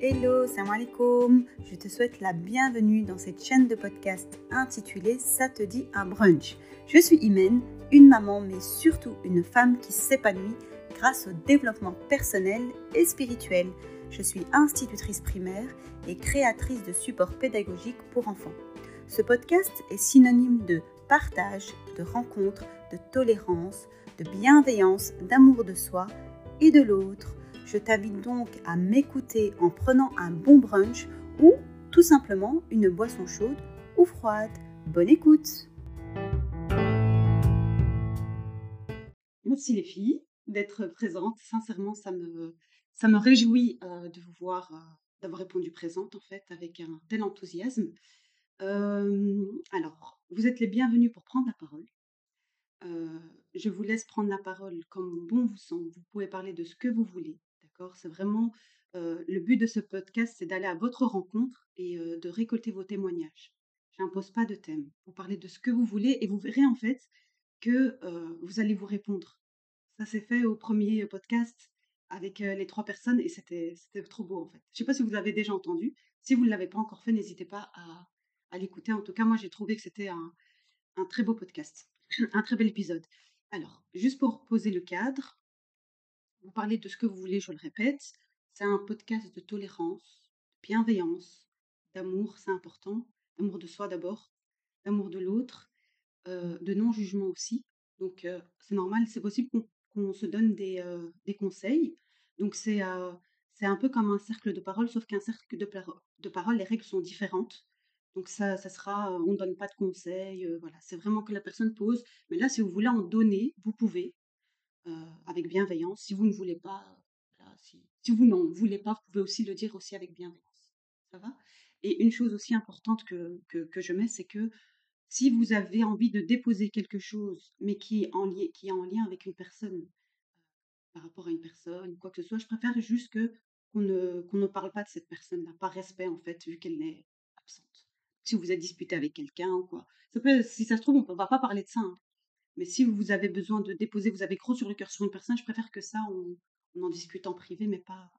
Hello, salam alaikum. Je te souhaite la bienvenue dans cette chaîne de podcast intitulée Ça te dit un brunch. Je suis Imen, une maman mais surtout une femme qui s'épanouit grâce au développement personnel et spirituel. Je suis institutrice primaire et créatrice de supports pédagogiques pour enfants. Ce podcast est synonyme de partage, de rencontre, de tolérance, de bienveillance, d'amour de soi et de l'autre je t'invite donc à m'écouter en prenant un bon brunch ou tout simplement une boisson chaude ou froide. Bonne écoute Merci les filles d'être présentes. Sincèrement, ça me, réjouit euh, de vous voir, euh, d'avoir répondu présente en fait avec un tel enthousiasme. Euh, alors, vous êtes les bienvenus pour prendre la parole. je vous laisse prendre la parole comme bon vous semble. Vous pouvez parler de ce que vous voulez. C'est vraiment le but de ce podcast, c'est d'aller à votre rencontre et de récolter vos témoignages. J'impose pas de thème. Vous parlez de ce que vous voulez et vous verrez en fait que vous allez vous répondre. Ça s'est fait au premier podcast avec les trois personnes et c'était trop beau en fait. Je sais pas si vous l'avez déjà entendu. Si vous ne l'avez pas encore fait, n'hésitez pas à, l'écouter. En tout cas, moi j'ai trouvé que c'était un très beau podcast, un très bel épisode. Alors, juste pour poser le cadre, vous parlez de ce que vous voulez, je le répète. C'est un podcast de tolérance, de bienveillance, d'amour, c'est important. D'amour de soi d'abord, d'amour de l'autre, euh, de non-jugement aussi. Donc euh, c'est normal, c'est possible qu'on se donne des, euh, des, conseils. Donc c'est un peu comme un cercle de parole, sauf qu'un cercle de, de parole, les règles sont différentes. Donc ça, ça sera, on ne donne pas de conseils, voilà, c'est vraiment que la personne pose. Mais là, si vous voulez en donner, vous pouvez. Euh, avec bienveillance. Si vous ne voulez pas, si, vous n'en voulez pas, vous pouvez aussi le dire aussi avec bienveillance. Ça va? Et une chose aussi importante que, que, je mets, c'est que si vous avez envie de déposer quelque chose, mais qui est en, qui est en lien avec une personne, euh, par rapport à une personne, quoi que ce soit, je préfère juste que qu'on ne, parle pas de cette personne-là, par respect en fait, vu qu'elle est absente. Si vous êtes disputé avec quelqu'un ou quoi. Ça peut, si ça se trouve, on ne va pas parler de ça. Hein. Mais si vous avez besoin de déposer, vous avez gros sur le cœur sur une personne, je préfère que ça, on, en discute en privé, mais pas.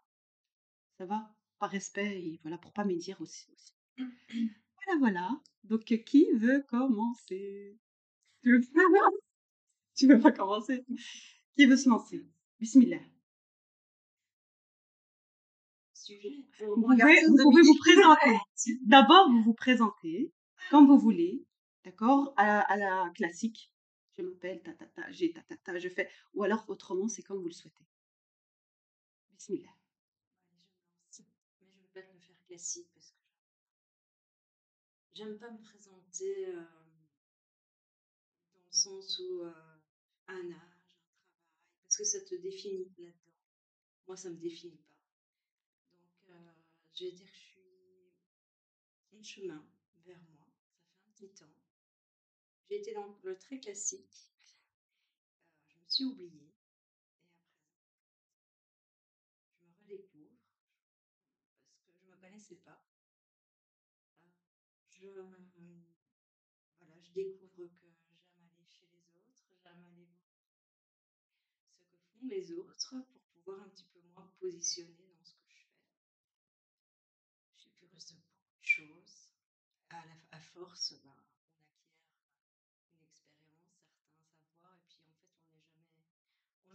Ça va Par respect, et voilà, pour pas médire aussi. aussi. voilà, voilà. Donc, qui veut commencer? Tu veux pas Tu veux pas commencer? Qui veut se lancer? Bismillah. Vous pouvez, vous pouvez vous présenter. D'abord, vous vous présentez comme vous voulez, d'accord à, la classique je m'appelle, ta, ta, j'ai ta, ta, je fais. Ou alors autrement, c'est comme vous le souhaitez. Bismillah. Mais je veux pas le faire classique parce que j'aime pas me présenter dans le sens où un âge, un travail, parce que ça te définit là-dedans. Moi, ça me définit pas. Donc, je vais dire que je suis en chemin vers moi. Ça fait un petit temps. J'ai été dans le très classique. Euh, je me suis oubliée. Et à présent, je me redécouvre parce que je ne me connaissais pas. Euh, je, voilà, je découvre que j'aime aller chez les autres, j'aime aller voir ce que font les autres pour pouvoir un petit peu moins me positionner dans ce que je fais. Je suis curieuse de beaucoup de choses. À, la, force,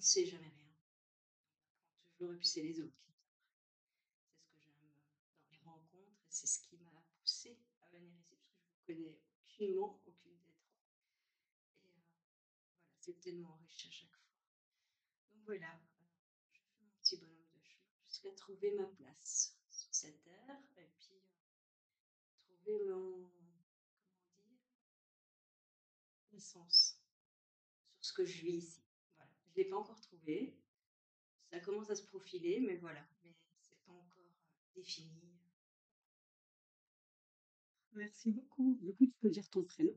sait jamais rien. On toujours, et puis c'est les autres qui C'est ce que j'aime euh, dans les rencontres, et c'est ce qui m'a poussé à venir ici, parce que je ne connais aucunement aucune des trois. Et euh, voilà, c'est tellement riche à chaque fois. Donc voilà, euh, je fais mon petit bonhomme de chemin jusqu'à trouver ma place sur cette terre, et puis trouver mon, comment dire, sens sur ce que je vis ici. Je ne l'ai pas encore Ça commence à se profiler, mais voilà. Mais c'est pas encore euh, défini. Merci beaucoup. Du coup, tu peux dire ton prénom.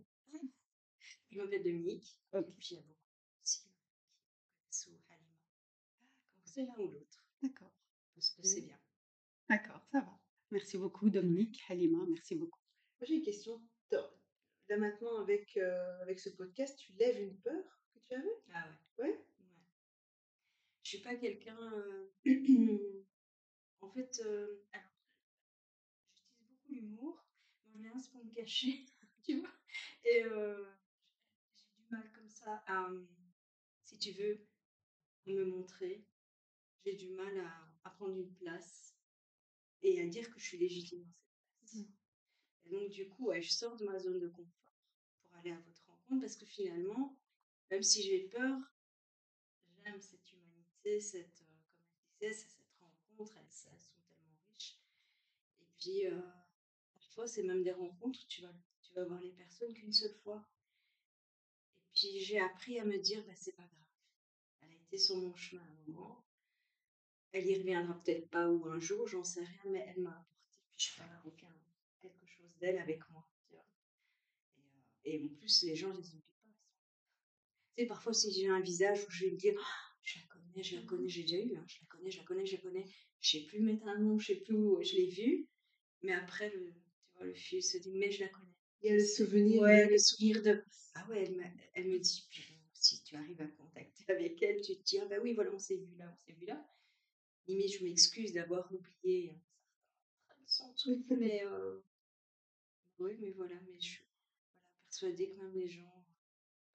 Je m'appelle Dominique. Et puis, il y a beaucoup aussi sous Halima. C'est l'un ou l'autre. D'accord. Parce que c'est bien. D'accord, ça va. Merci beaucoup, Dominique, Halima. Merci beaucoup. Moi, j'ai une question. Là, maintenant, avec, euh, avec ce podcast, tu lèves une peur que tu avais? Ah ouais Ouais? Je suis pas quelqu'un. Euh, en fait, euh, alors, d'humour. Moi, je viens pour me cacher, tu vois? Et euh, j'ai du mal comme ça à, si tu veux, me montrer. J'ai du mal à, à, prendre une place et à dire que je suis légitime dans cette place. Mmh. Et donc, du coup, je sors de ma zone de confort pour aller à votre rencontre parce que finalement, même si j'ai peur, j'aime cette cette, euh, comme elle disait, cette rencontre, elles, sont tellement riches. Et puis, euh, parfois, c'est même des rencontres où tu vas, tu vas voir les personnes qu'une seule fois. Et puis, j'ai appris à me dire, bah, c'est pas grave. Elle a été sur mon chemin à un moment. Elle y reviendra peut-être pas ou un jour, j'en sais rien, mais elle m'a apporté, puis je parle aucun, quelque chose d'elle avec moi. Tu vois. Et, euh, en plus, les gens, les oublient pas. Tu sais, parfois, si j'ai un visage où je vais me dire, oh, connais, je la connais, j'ai déjà eu, hein, je la connais, je la connais, je la connais, je sais plus mettre un nom, je sais plus où je l'ai vu, mais après, le, tu vois, le fil se dit, mais je la connais. Il y a le souvenir. Ouais, le souvenir de. Ah ouais, elle, elle me dit, si tu arrives à contacter avec elle, tu te dis, ah bah oui, voilà, on s'est vu là, on s'est vu là. Limite, je m'excuse d'avoir oublié un certain truc, mais euh, oui, mais voilà, mais je suis voilà, persuadée que même les gens,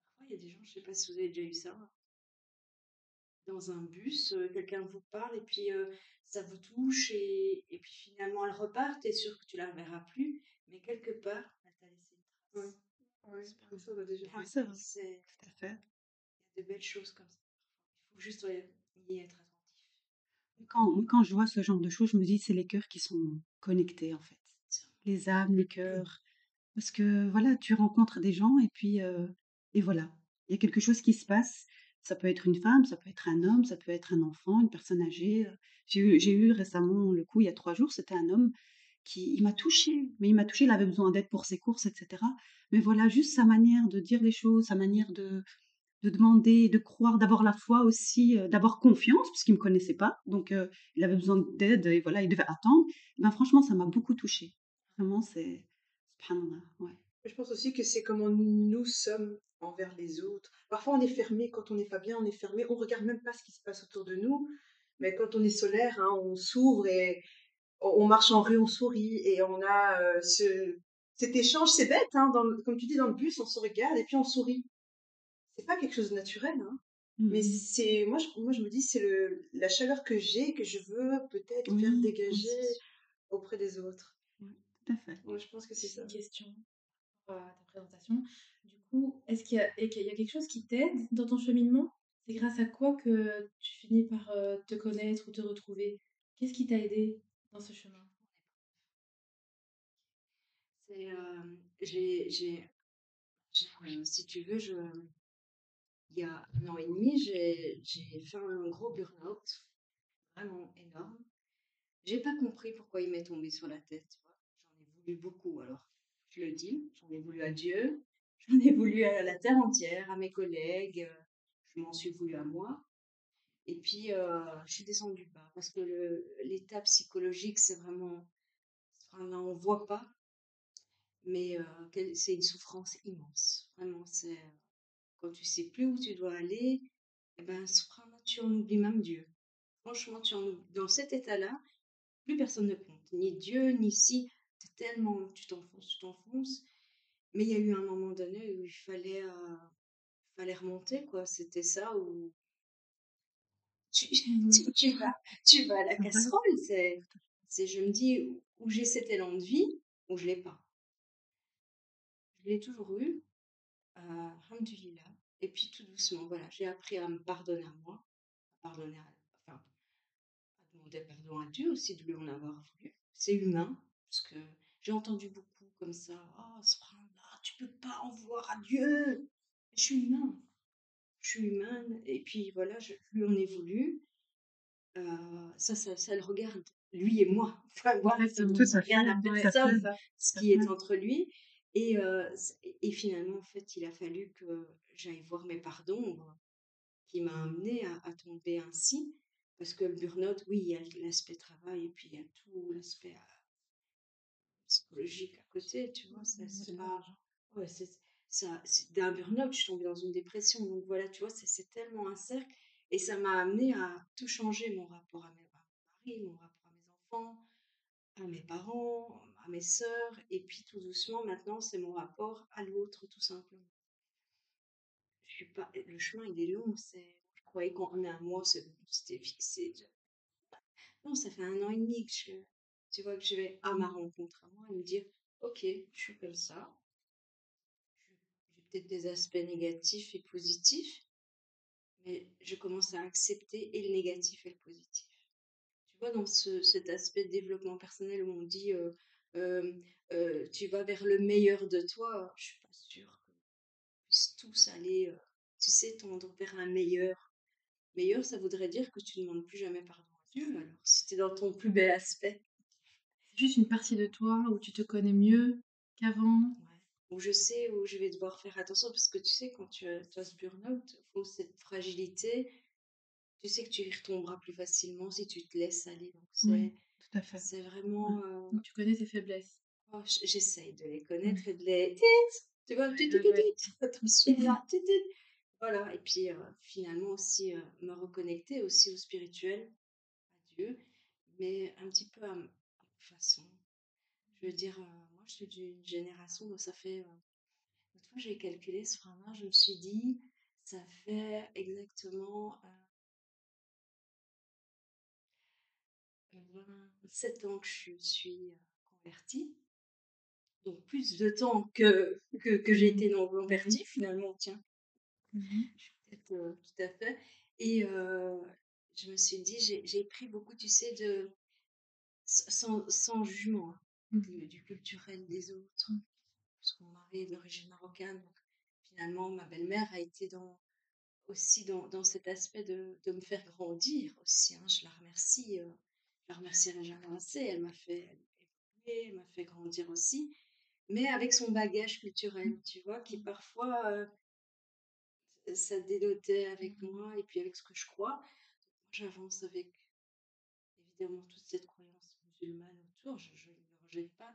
parfois il y a des gens, je sais pas si vous avez déjà eu ça, dans un bus, euh, quelqu'un vous parle et puis euh, ça vous touche et, et, puis finalement elle repart, tu es sûr que tu la reverras plus, mais quelque part, elle t'a laissé une trace. Oui, ouais, ça va déjà. Ouais, c'est vrai. Tout à fait. Il y a de belles choses comme ça. Il faut juste y être attentif. Quand, quand je vois ce genre de choses, je me dis c'est les cœurs qui sont connectés en fait. Les âmes, les cœurs. Parce que voilà, tu rencontres des gens et puis euh, et voilà, il y a quelque chose qui se passe. Ça peut être une femme, ça peut être un homme, ça peut être un enfant, une personne âgée. J'ai eu, récemment le coup, il y a trois jours, c'était un homme qui m'a touché, mais il m'a touché, il avait besoin d'aide pour ses courses, etc. Mais voilà, juste sa manière de dire les choses, sa manière de, de demander, de croire, d'avoir la foi aussi, d'avoir confiance, parce qu'il me connaissait pas, donc il avait besoin d'aide et voilà, il devait attendre. Ben franchement, ça m'a beaucoup touché. Vraiment, c'est ouais. Je pense aussi que c'est comment nous sommes envers les autres. Parfois, on est fermé. Quand on n'est pas bien, on est fermé. On regarde même pas ce qui se passe autour de nous. Mais quand on est solaire, hein, on s'ouvre et on marche en rue, on sourit et on a euh, ce, cet échange. C'est bête, hein, dans, comme tu dis, dans le bus, on se regarde et puis on sourit. C'est pas quelque chose de naturel, hein. Mais mmh c'est moi, je, moi, je me dis, c'est la chaleur que j'ai que je veux peut-être faire dégager auprès des autres. tout à fait. Moi, je pense que c'est ça. Une question ta présentation. Du coup, est-ce qu'il y, a, quelque chose qui t'aide dans ton cheminement? C'est grâce à quoi que tu finis par euh, te connaître ou te retrouver? Qu'est-ce qui t'a aidé dans ce chemin? Euh, j'ai, euh, si tu veux, il y a un an et demi, j'ai fait un gros burn-out, vraiment énorme. J'ai pas compris pourquoi il m'est tombé sur la tête. J'en ai voulu beaucoup, alors je le dis, j'en ai voulu à Dieu, j'en ai voulu à la terre entière, à mes collègues, je m'en suis voulu à moi. Et puis, euh, je suis descendue bas parce que l'état psychologique, c'est vraiment. On voit pas, mais euh, c'est une souffrance immense. Vraiment, c'est. Quand tu sais plus où tu dois aller, eh ben, tu en oublies même Dieu. Franchement, tu en dans cet état-là, plus personne ne compte. Ni Dieu, ni si. Tellement. Tu t'enfonces, tu t'enfonces. Mais il y a eu un moment donné où il fallait, euh, fallait remonter, quoi. C'était ça où tu, tu, vas, tu vas à la casserole. C'est, c'est, je me dis, où j'ai cet élan de vie, ou je l'ai pas. Je l'ai toujours eu, euh, et puis tout doucement, voilà, j'ai appris à me pardonner à moi, à pardonner à, enfin, à demander pardon à Dieu aussi de lui en avoir voulu. C'est humain, parce que j'ai entendu beaucoup comme ça, oh, là, tu peux pas en vouloir à Dieu. Je suis humain je suis humaine, et puis voilà, je lui en ai voulu. Euh, ça, ça, ça, le regarde, lui et moi. Enfin, voilà, ça rien à personne, ce qui est entre lui. Et, euh, et finalement, en fait, il a fallu que j'aille voir mes parts d'ombre qui m'a amené à, à, tomber ainsi. Parce que le burn-out, oui, il y a l'aspect travail et puis il y a tout l'aspect euh, psychologique à côté, tu vois. Ça, c'est pas. Ouais, c'est ça, d'un burn-out, je suis tombée dans une dépression. Donc voilà, tu vois, c'est tellement un cercle. Et ça m'a amené à tout changer, mon rapport à, mes, mon mari, mon rapport à mes enfants, à mes parents, à mes sœurs, et puis tout doucement, maintenant, c'est mon rapport à l'autre, tout simplement. Je suis pas, le chemin, il est long, c'est, je croyais qu'en un mois, c'était fixé. Non, ça fait un an et demi que je, tu vois, que je vais à ma rencontre à moi et me dire, ok, je suis comme ça. J'ai peut-être des aspects négatifs et positifs, mais je commence à accepter et le négatif et le positif. Tu vois, dans ce, cet aspect de développement personnel où on dit euh, euh, euh, tu vas vers le meilleur de toi, je suis pas sûre qu'on puisse tous aller, tu sais, tendre vers un meilleur. Meilleur, ça voudrait dire que tu ne demandes plus jamais pardon à Dieu, alors, si tu es dans ton plus bel aspect. Juste une partie de toi où tu te connais mieux qu'avant? Ouais. Où je sais où je vais devoir faire attention, parce que tu sais, quand tu as, tu as ce burn-out, ou cette fragilité, tu sais que tu y retomberas plus facilement si tu te laisses aller. Donc, c'est Oui, tout à fait. c'est vraiment. euh, Donc tu connais tes faiblesses. oh, J'essaye de les connaître et de les. Tu vois, tu- Voilà, et puis euh, finalement aussi euh, me reconnecter aussi au spirituel, à Dieu, mais un petit peu à, façon. Je veux dire, euh, moi je suis d'une génération où ça fait. euh, L'autre fois j'ai calculé ce frein je me suis dit, ça fait exactement euh, 27 ans que je suis euh, convertie. Donc plus de temps que, que, que j'ai été non convertie finalement, tiens. Mhm. Je suis peut-être euh, tout à fait. Et euh, je me suis dit, j'ai pris beaucoup, tu sais, de sans, sans jugement hein, du, du culturel des autres. Parce que mon mari est d'origine marocaine, donc finalement ma belle-mère a été dans aussi dans, dans cet aspect de, de me faire grandir aussi. hein. Je la remercie, euh, je la remercierai jamais assez. Elle m'a fait évoluer, elle m'a fait grandir aussi, mais avec son bagage culturel, tu vois, qui parfois euh, ça dénotait avec moi et puis avec ce que je crois. J'avance avec évidemment toute cette croyance musulmane autour, je je ne le rejette pas,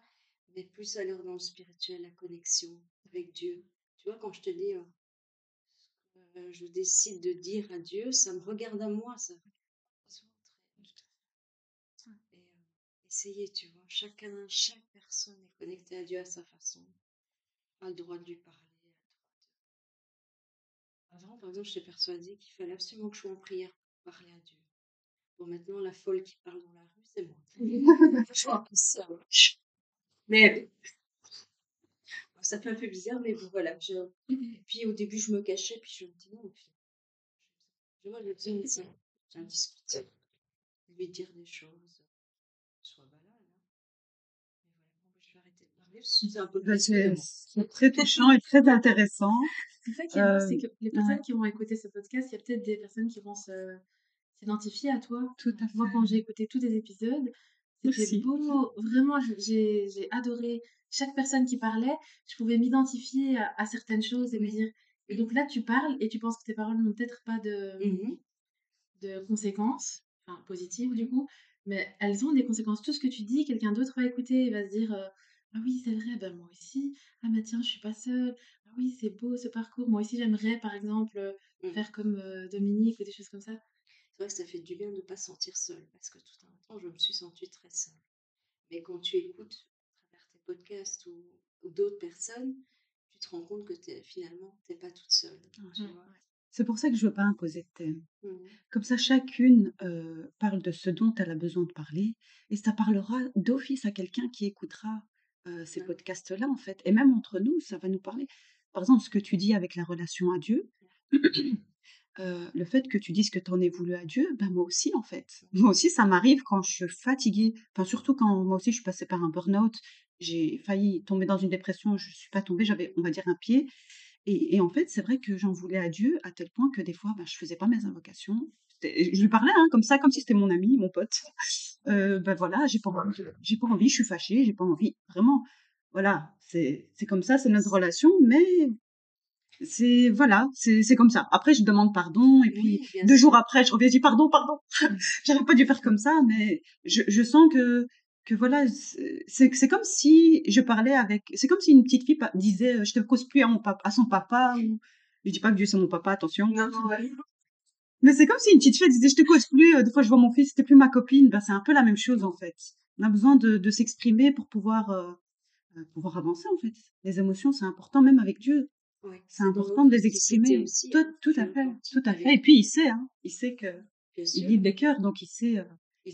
mais plus alors dans le spirituel, la connexion avec Dieu. Tu vois, quand je te dis, euh, euh, je décide de dire à Dieu, ça me regarde à moi, ça euh, essayez, tu vois, chacun, chaque personne est connectée à Dieu à sa façon, a le droit de lui parler. Avant, par exemple, j'étais persuadée qu'il fallait absolument que je sois en prière pour parler à Dieu. Bon, maintenant, la folle qui parle dans la rue, c'est moi. Je vois un peu ça. Mais ça fait un peu bizarre, mais bon, voilà. Je... Et puis au début, je me cachais, puis je me dis non, puis, je vois, je dis, tiens, tiens, discuter, lui dire des choses, soit. Hein. Mais bah, je vais arrêter de parler, que c'est un peu Ben, très touchant et très intéressant. C'est ça qui est beau, c'est Euh, que les personnes qui vont écouter ce podcast, il y a peut-être des personnes qui vont se s'identifier à toi. Tout à Moi, fait. quand j'ai écouté tous tes épisodes, c'était beau. Vraiment, j'ai adoré chaque personne qui parlait. Je pouvais m'identifier à, à certaines choses et me dire. Et donc là, tu parles et tu penses que tes paroles n'ont peut-être pas de, Mhm. de conséquences, enfin positives du coup, mais elles ont des conséquences. Tout ce que tu dis, quelqu'un d'autre va écouter et va se dire euh, Ah oui, c'est vrai, ben moi aussi. Ah bah tiens, je suis pas seule. Ah oui, c'est beau ce parcours. Moi aussi, j'aimerais par exemple euh, Mm. faire comme euh, Dominique ou des choses comme ça. C'est vrai que ça fait du bien de ne pas se sentir seule, parce que tout un temps, je me suis sentie très seule. Mais quand tu écoutes à travers tes podcasts ou, ou d'autres personnes, tu te rends compte que finalement, tu n'es pas toute seule. Vois? C'est pour ça que je ne veux pas imposer de thème. Mhm. Comme ça, chacune euh, parle de ce dont elle a besoin de parler et ça parlera d'office à quelqu'un qui écoutera euh, ces podcasts-là, en fait. Et même entre nous, ça va nous parler. Par exemple, ce que tu dis avec la relation à Dieu, euh, le fait que tu dises que tu en es voulu à Dieu, ben moi aussi, en fait. Moi aussi, ça m'arrive quand je suis fatiguée. Enfin, surtout quand moi aussi, je suis passée par un burn-out. J'ai failli tomber dans une dépression. Je ne suis pas tombée. J'avais, on va dire, un pied. Et, et en fait, c'est vrai que j'en voulais à Dieu à tel point que des fois, bah, je faisais pas mes invocations. Je lui parlais hein, comme ça, comme si c'était mon ami, mon pote. Euh, ben voilà, j'ai pas envie, j'ai pas envie, je suis fâchée, j'ai pas envie. Vraiment, voilà, c'est comme ça, c'est notre relation, mais c'est voilà, c'est comme ça. Après, je demande pardon et puis Oui, deux sûr. jours après, je reviens, je dis pardon, pardon. J'aurais pas dû faire comme ça, mais je, je sens que que voilà, c'est comme si je parlais avec, c'est comme si une petite fille disait, euh, je te cause plus à mon papa, à son papa ou je dis pas que Dieu c'est mon papa, attention. Non, non, ouais. Mais c'est comme si une petite fille disait, je te cause plus, euh, des fois je vois mon fils, c'était plus ma copine, ben c'est un peu la même chose en fait. On a besoin de, de s'exprimer pour pouvoir, euh, pouvoir avancer, en fait. Les émotions, c'est important, même avec Dieu. C'est important de les exprimer. aussi, Tout, tout tu à fait, tout à fait. Et puis, il sait, hein. Il sait que, il lit les cœurs, donc il sait, euh, Il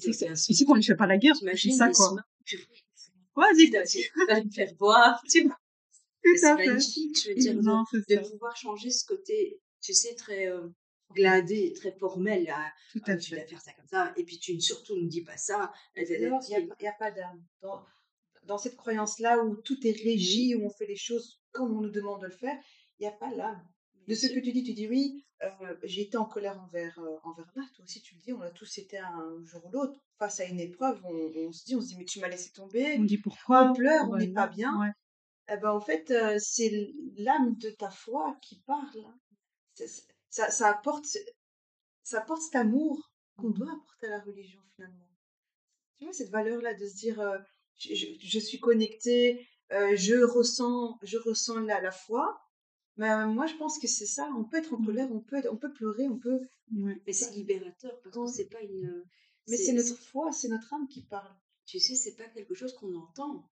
sait qu'on lui fait pas la guerre, c'est ça, quoi. il dis, va me faire boire, tu vois. C'est magnifique, je veux dire, de, Non, de ça. pouvoir changer ce côté, tu sais, très euh, gladé, très formel. Là. Tout Ah, à tu dois fait. faire ça comme ça, et puis tu ne surtout ne dis pas ça. Il n'y a, pas d'âme. Dans, dans cette croyance-là où tout est régi, où on fait les choses comme on nous demande de le faire, il n'y a pas l'âme. De ce que tu dis, tu dis oui, euh, j'ai été en colère envers, euh, envers toi aussi tu le dis, on a tous été un jour ou l'autre face à une épreuve, on, on se dit, on se dit, mais tu m'as laissé tomber, On dit pourquoi? on pleure, on n'est pas bien. ouais. Eh ben, en fait, euh, c'est l'âme de ta foi qui parle. hein. C'est- c'est- Ça, ça, apporte, ça apporte cet amour qu'on doit apporter à la religion finalement. Tu vois, cette valeur-là de se dire, euh, je, je- je suis connecté, euh, je ressens, je ressens la, la foi. Mais euh, moi, je pense que c'est ça. On peut être en Mhm. colère, on peut, on peut pleurer, on peut. Ouais. Mais c'est libérateur, parce que c'est pas une. Mais c'est notre foi, c'est notre âme qui parle. Tu sais, c'est pas quelque chose qu'on entend.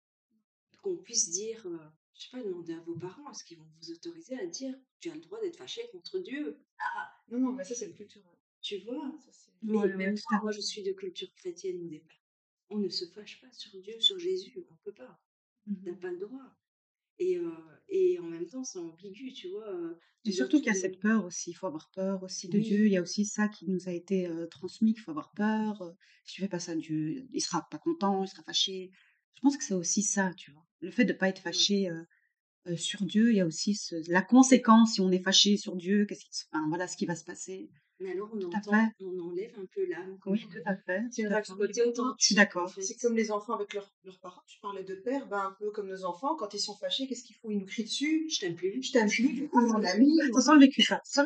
Qu'on puisse dire, euh, je sais pas, demander à vos parents, est-ce qu'ils vont vous autoriser à dire, tu as le droit d'être fâché contre Dieu Non, non, mais ça, c'est le culturel. Tu vois? Ça, c'est- Mais Ouais, même à moi, moi, je suis de culture chrétienne au départ. On ne se fâche pas sur Dieu, sur Jésus, on peut pas. N'a Mhm. pas le droit. Et, euh, et en même temps, c'est ambigu, tu vois. Et surtout qu'il y a cette peur aussi, il faut avoir peur aussi de Oui. Dieu. Il y a aussi ça qui nous a été euh, transmis, qu'il faut avoir peur. si tu fais pas ça, Dieu, il sera pas content, il sera fâché. Je pense que c'est aussi ça, tu vois. Le fait de pas être fâché euh, sur Dieu, il y a aussi ce- la conséquence si on est fâché sur Dieu, qu'est-ce qui, enfin, voilà ce qui va se passer. Mais alors, on, entend, enlève un peu l'âme. Oui, tout à fait. C'est une réaction. Côté authentique. Je suis d'accord. en fait. C'est comme les enfants avec leurs leurs parents. Tu parlais de père, ben, un peu comme nos enfants, quand ils sont fâchés, qu'est-ce qu'ils font? Ils nous crient dessus. Je t'aime plus. Je t'aime plus, oh, mon ami. Ça sent le vécu, ça.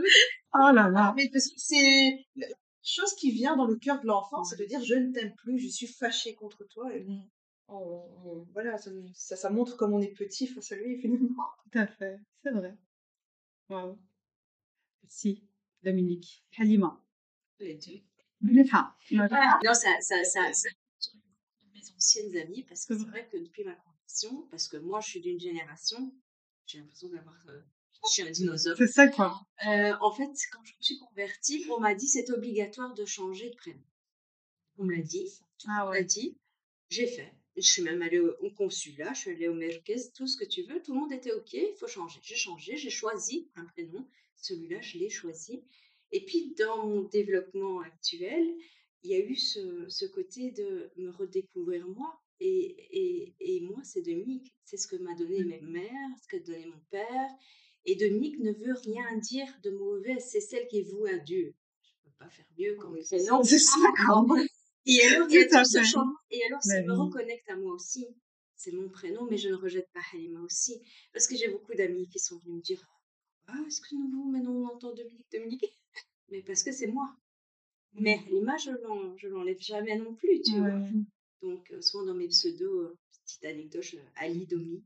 Oh là là. Mais parce que c'est la chose qui vient dans le cœur de l'enfant, Ouais. c'est de dire je ne t'aime plus, je suis fâché contre toi. Et voilà, ça, ça, ça montre comme on est petit face à lui finalement. Tout à fait. C'est vrai. Waouh. Merci, Dominique. Halima. Les deux. Non, ça, ça, ça, ça, mes anciennes amies, parce que C'est vrai que depuis ma conversion, parce que moi, je suis d'une génération, j'ai l'impression d'avoir, euh, je suis un dinosaure. c'est ça quoi. Euh, en fait, quand je me suis convertie, on m'a dit c'est obligatoire de changer de prénom. On me l'a dit, Ah on ouais. l'a dit, j'ai fait. Je suis même allée au, au consulat, je suis allée au Merguez, tout ce que tu veux, tout le monde était OK, il faut changer. J'ai changé, j'ai choisi un prénom, celui-là, je l'ai choisi. Et puis, dans mon développement actuel, il y a eu ce, ce côté de me redécouvrir moi. Et, et, et moi, c'est Dominique. C'est ce que m'a donné ma mère, ce que donné mon père. Et Dominique ne veut rien dire de mauvais, c'est celle qui est vouée à Dieu. Je ne peux pas faire mieux comme Oui, prénom. C'est ça. Et alors, il y a Tout ce changement. Et alors, ça La me reconnecte à moi aussi. C'est mon prénom, mais je ne rejette pas Halima aussi. Parce que j'ai beaucoup d'amis qui sont venus me dire Ah, est-ce que nous, vous, maintenant, on entend Dominique, Dominique Mais parce que c'est moi. Mais Halima, je je l'enlève jamais non plus, tu vois. Donc, euh, souvent dans mes pseudos, euh, petite anecdote, Ali Domi.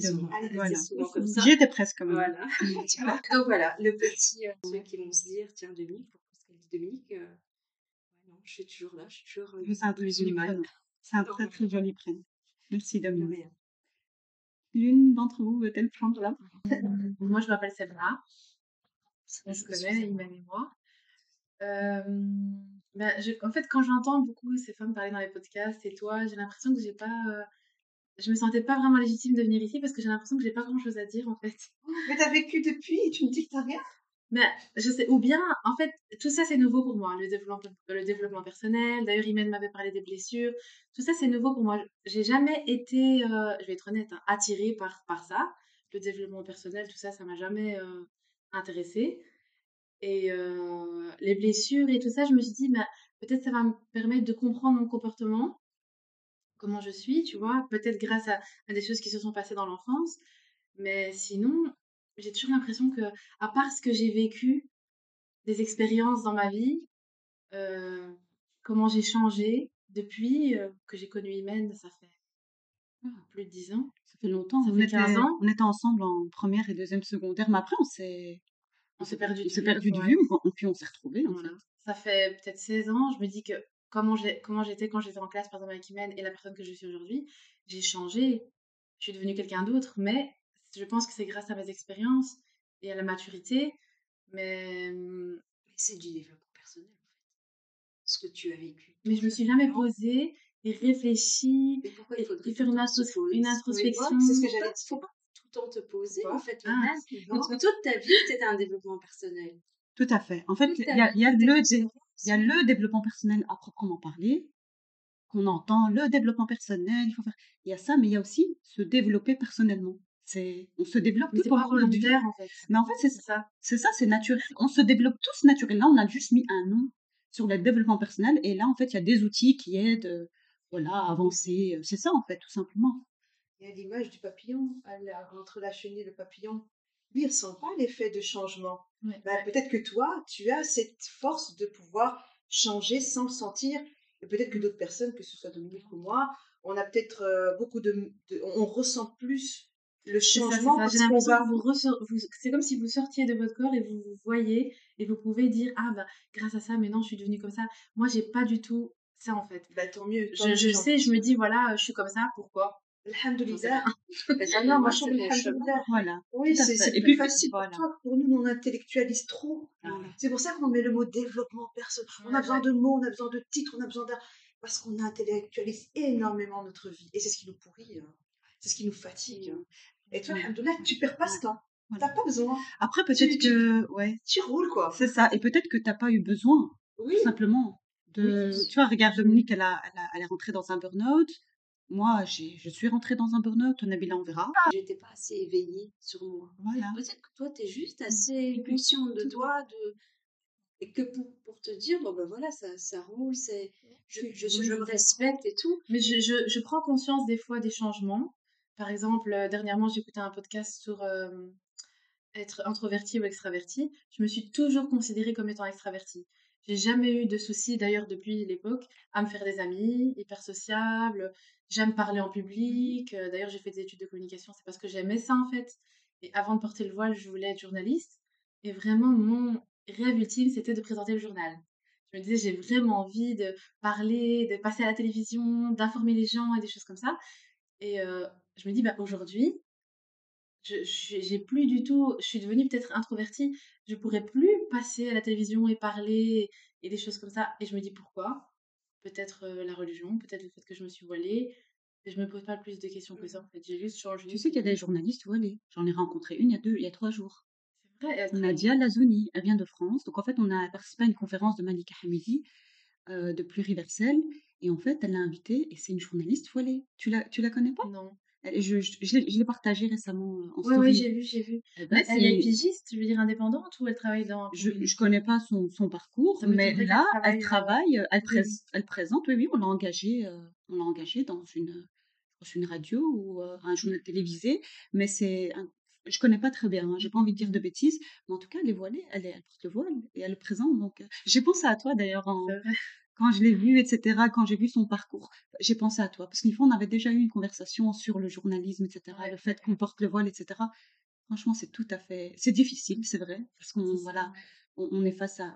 Souvent, Allez, Voilà. souvent comme ça. J'y étais presque même. Voilà. Tu vois. Donc voilà, le petit, euh, ceux qui vont se dire, tiens, Dominique, pourquoi est-ce qu'elle dit Dominique euh, Non, je suis toujours là, je suis toujours euh, C'est un très joli musulmane. prénom. C'est un très très joli prénom. Merci Dominique. L'une d'entre vous veut-elle prendre la Moi, je m'appelle Sebra. On se Excusez-moi. connaît, Iman et moi. Euh, ben, je- en fait, quand j'entends beaucoup ces femmes parler dans les podcasts et toi, j'ai l'impression que j'ai pas. euh, je me sentais pas vraiment légitime de venir ici parce que j'ai l'impression que j'ai pas grand chose à dire en fait. Mais t'as vécu depuis et tu me dis que t'as rien. Mais je sais, ou bien, en fait, tout ça c'est nouveau pour moi, le développement, le développement personnel. D'ailleurs, Imen m'avait parlé des blessures. Tout ça c'est nouveau pour moi. J'ai jamais été, euh, je vais être honnête, hein, attirée par, par ça. Le développement personnel, tout ça, ça m'a jamais euh, intéressée. Et euh, les blessures et tout ça, je me suis dit, bah, peut-être ça va me permettre de comprendre mon comportement, comment je suis, tu vois, peut-être grâce à des choses qui se sont passées dans l'enfance. Mais sinon, j'ai toujours l'impression que, à part ce que j'ai vécu, des expériences dans ma vie, euh, comment j'ai changé depuis euh, que j'ai connu Imen, ça fait ah, plus de 10 ans. Ça fait longtemps. Ça on, fait était, 15 ans. on était ensemble en première et deuxième secondaire, mais après on s'est On s'est perdu on de s'est vue, perdu de ouais. vue, mais puis on s'est retrouvés en Voilà. fait. Ça fait peut-être 16 ans, je me dis que comment j'ai comment j'étais quand j'étais en classe, par exemple, avec Imen et la personne que je suis aujourd'hui, j'ai changé. Je suis devenue quelqu'un d'autre, mais je pense que c'est grâce à mes expériences et à la maturité. Mais, mmh, c'est du développement personnel, en fait. Ce que tu as vécu. mais je me suis jamais posée et Mais pourquoi et, il faudrait et faire une, intros- introspection. c'est ce que Faut j'allais pas, faut dire. pas tout le temps te poser, en fait, Ah, toute ta vie, c'était un développement personnel. Tout à fait. En fait, il y a, y le, il y a le développement personnel à proprement parler, qu'on entend, le développement personnel, il faut faire. Il y a ça, mais il y a aussi se développer personnellement. C'est, on se développe mais tout c'est au pas long de notre vie. volontaire, en fait. Mais en fait, c'est ça. c'est ça, c'est naturel. On se développe tous naturellement. On a juste mis un nom sur le développement personnel. Et là, en fait, il y a des outils qui aident euh, voilà, à avancer. C'est ça, en fait, tout simplement. Il y a l'image du papillon, entre la chenille et le papillon. Lui, il ressent pas l'effet de changement. Ouais. Ben, peut-être que toi, tu as cette force de pouvoir changer sans le sentir. Et peut-être que d'autres personnes, que ce soit Dominique ou moi, on a peut-être euh, beaucoup de, de- on ressent plus le C'est c'est changement ça. J'ai parce va vous, vous c'est comme si vous sortiez de votre corps et vous vous voyez et vous pouvez dire ah bah grâce à ça maintenant je suis devenue comme ça. Moi j'ai pas du tout ça en fait. Ben, tant mieux. tant Je, sais, je me dis voilà je suis comme ça pourquoi? Parce Ah non, moi je c'est trouve. Alhamdulillah. Voilà. Oui, c'est c'est plus puis, facile pour voilà. toi que pour nous, on intellectualise trop. Voilà. C'est pour ça qu'on met le mot développement personnel. On a Ouais, besoin ouais. de mots, on a besoin de titres, on a besoin d'un... Parce qu'on intellectualise énormément notre vie. Et c'est ce qui nous pourrit. hein. C'est ce qui nous fatigue. Et toi, alhamdoulilah, tu perds pas ce temps. Voilà. T'as pas besoin. Après, peut-être que, ouais, tu roules, quoi. c'est ça. Et peut-être que t'as pas eu besoin, Oui, tout simplement, oui, de, c'est tu vois, regarde Dominique, elle a, elle a- elle est rentrée dans un burn-out. Moi, je suis rentrée dans un burn-out. Nabila, on verra. J'étais pas assez éveillée sur moi. Voilà. Peut-être que toi, tu es juste Mm. assez consciente de toi, de... et que pour, pour te dire, bon ben voilà, ça, ça roule, c'est... Je, je, je, Oui, je me respecte et tout. Mais je, je, je prends conscience des fois des changements. Par exemple, dernièrement, j'écoutais un podcast sur être introverti ou extraverti. Je me suis toujours considérée comme étant extravertie. J'ai jamais eu de soucis, d'ailleurs, depuis l'époque, à me faire des amis, hyper sociable. J'aime parler en public. D'ailleurs, j'ai fait des études de communication, c'est parce que j'aimais ça, en fait. Et avant de porter le voile, je voulais être journaliste. Et vraiment, mon rêve ultime, c'était de présenter le journal. Je me disais, j'ai vraiment envie de parler, de passer à la télévision, d'informer les gens et des choses comme ça. Et je me dis, bah, aujourd'hui, je, j'ai plus du tout, je suis devenue peut-être introvertie, je pourrais plus passer à la télévision et parler et des choses comme ça. Et je me dis pourquoi? Peut-être euh, la religion, peut-être le fait que je me suis voilée. Je me pose pas plus de questions que ça, en fait. J'ai juste changé. Tu sais qu'il y a des journalistes voilés. J'en ai rencontré une il y a deux, il y a trois jours. C'est vrai, elle travaille- Nadia Lazouni, elle vient de France. Donc en fait, on a participé à une conférence de Malika Hamidi euh, de Pluriversel. Et en fait, elle l'a invitée et c'est une journaliste voilée. Tu la, tu la connais pas? Non. Je, je, je l'ai partagée récemment euh, en Oui, oui, j'ai vu, j'ai vu. Eh ben, elle est pigiste, je veux dire indépendante, ou elle travaille dans... je je connais pas son, son parcours, mais là, elle travaille, euh, travaille, elle, oui. présente, oui, oui, on l'a engagée, euh, on l'a engagée dans une, pense une radio ou euh, un journal télévisé, mais c'est, je connais pas très bien, hein, j'ai pas envie de dire de bêtises, mais en tout cas, elle est voilée, elle, est, elle porte le voile et elle le présente, donc j'ai pensé à toi d'ailleurs en. Quand je l'ai vue, etc., quand j'ai vu son parcours, j'ai pensé à toi, parce qu'une fois, on avait déjà eu une conversation sur le journalisme, etc., Ouais, le fait qu'on porte le voile, etc. Franchement, c'est tout à fait, c'est difficile, c'est vrai, parce qu'on, voilà, on, on est face à,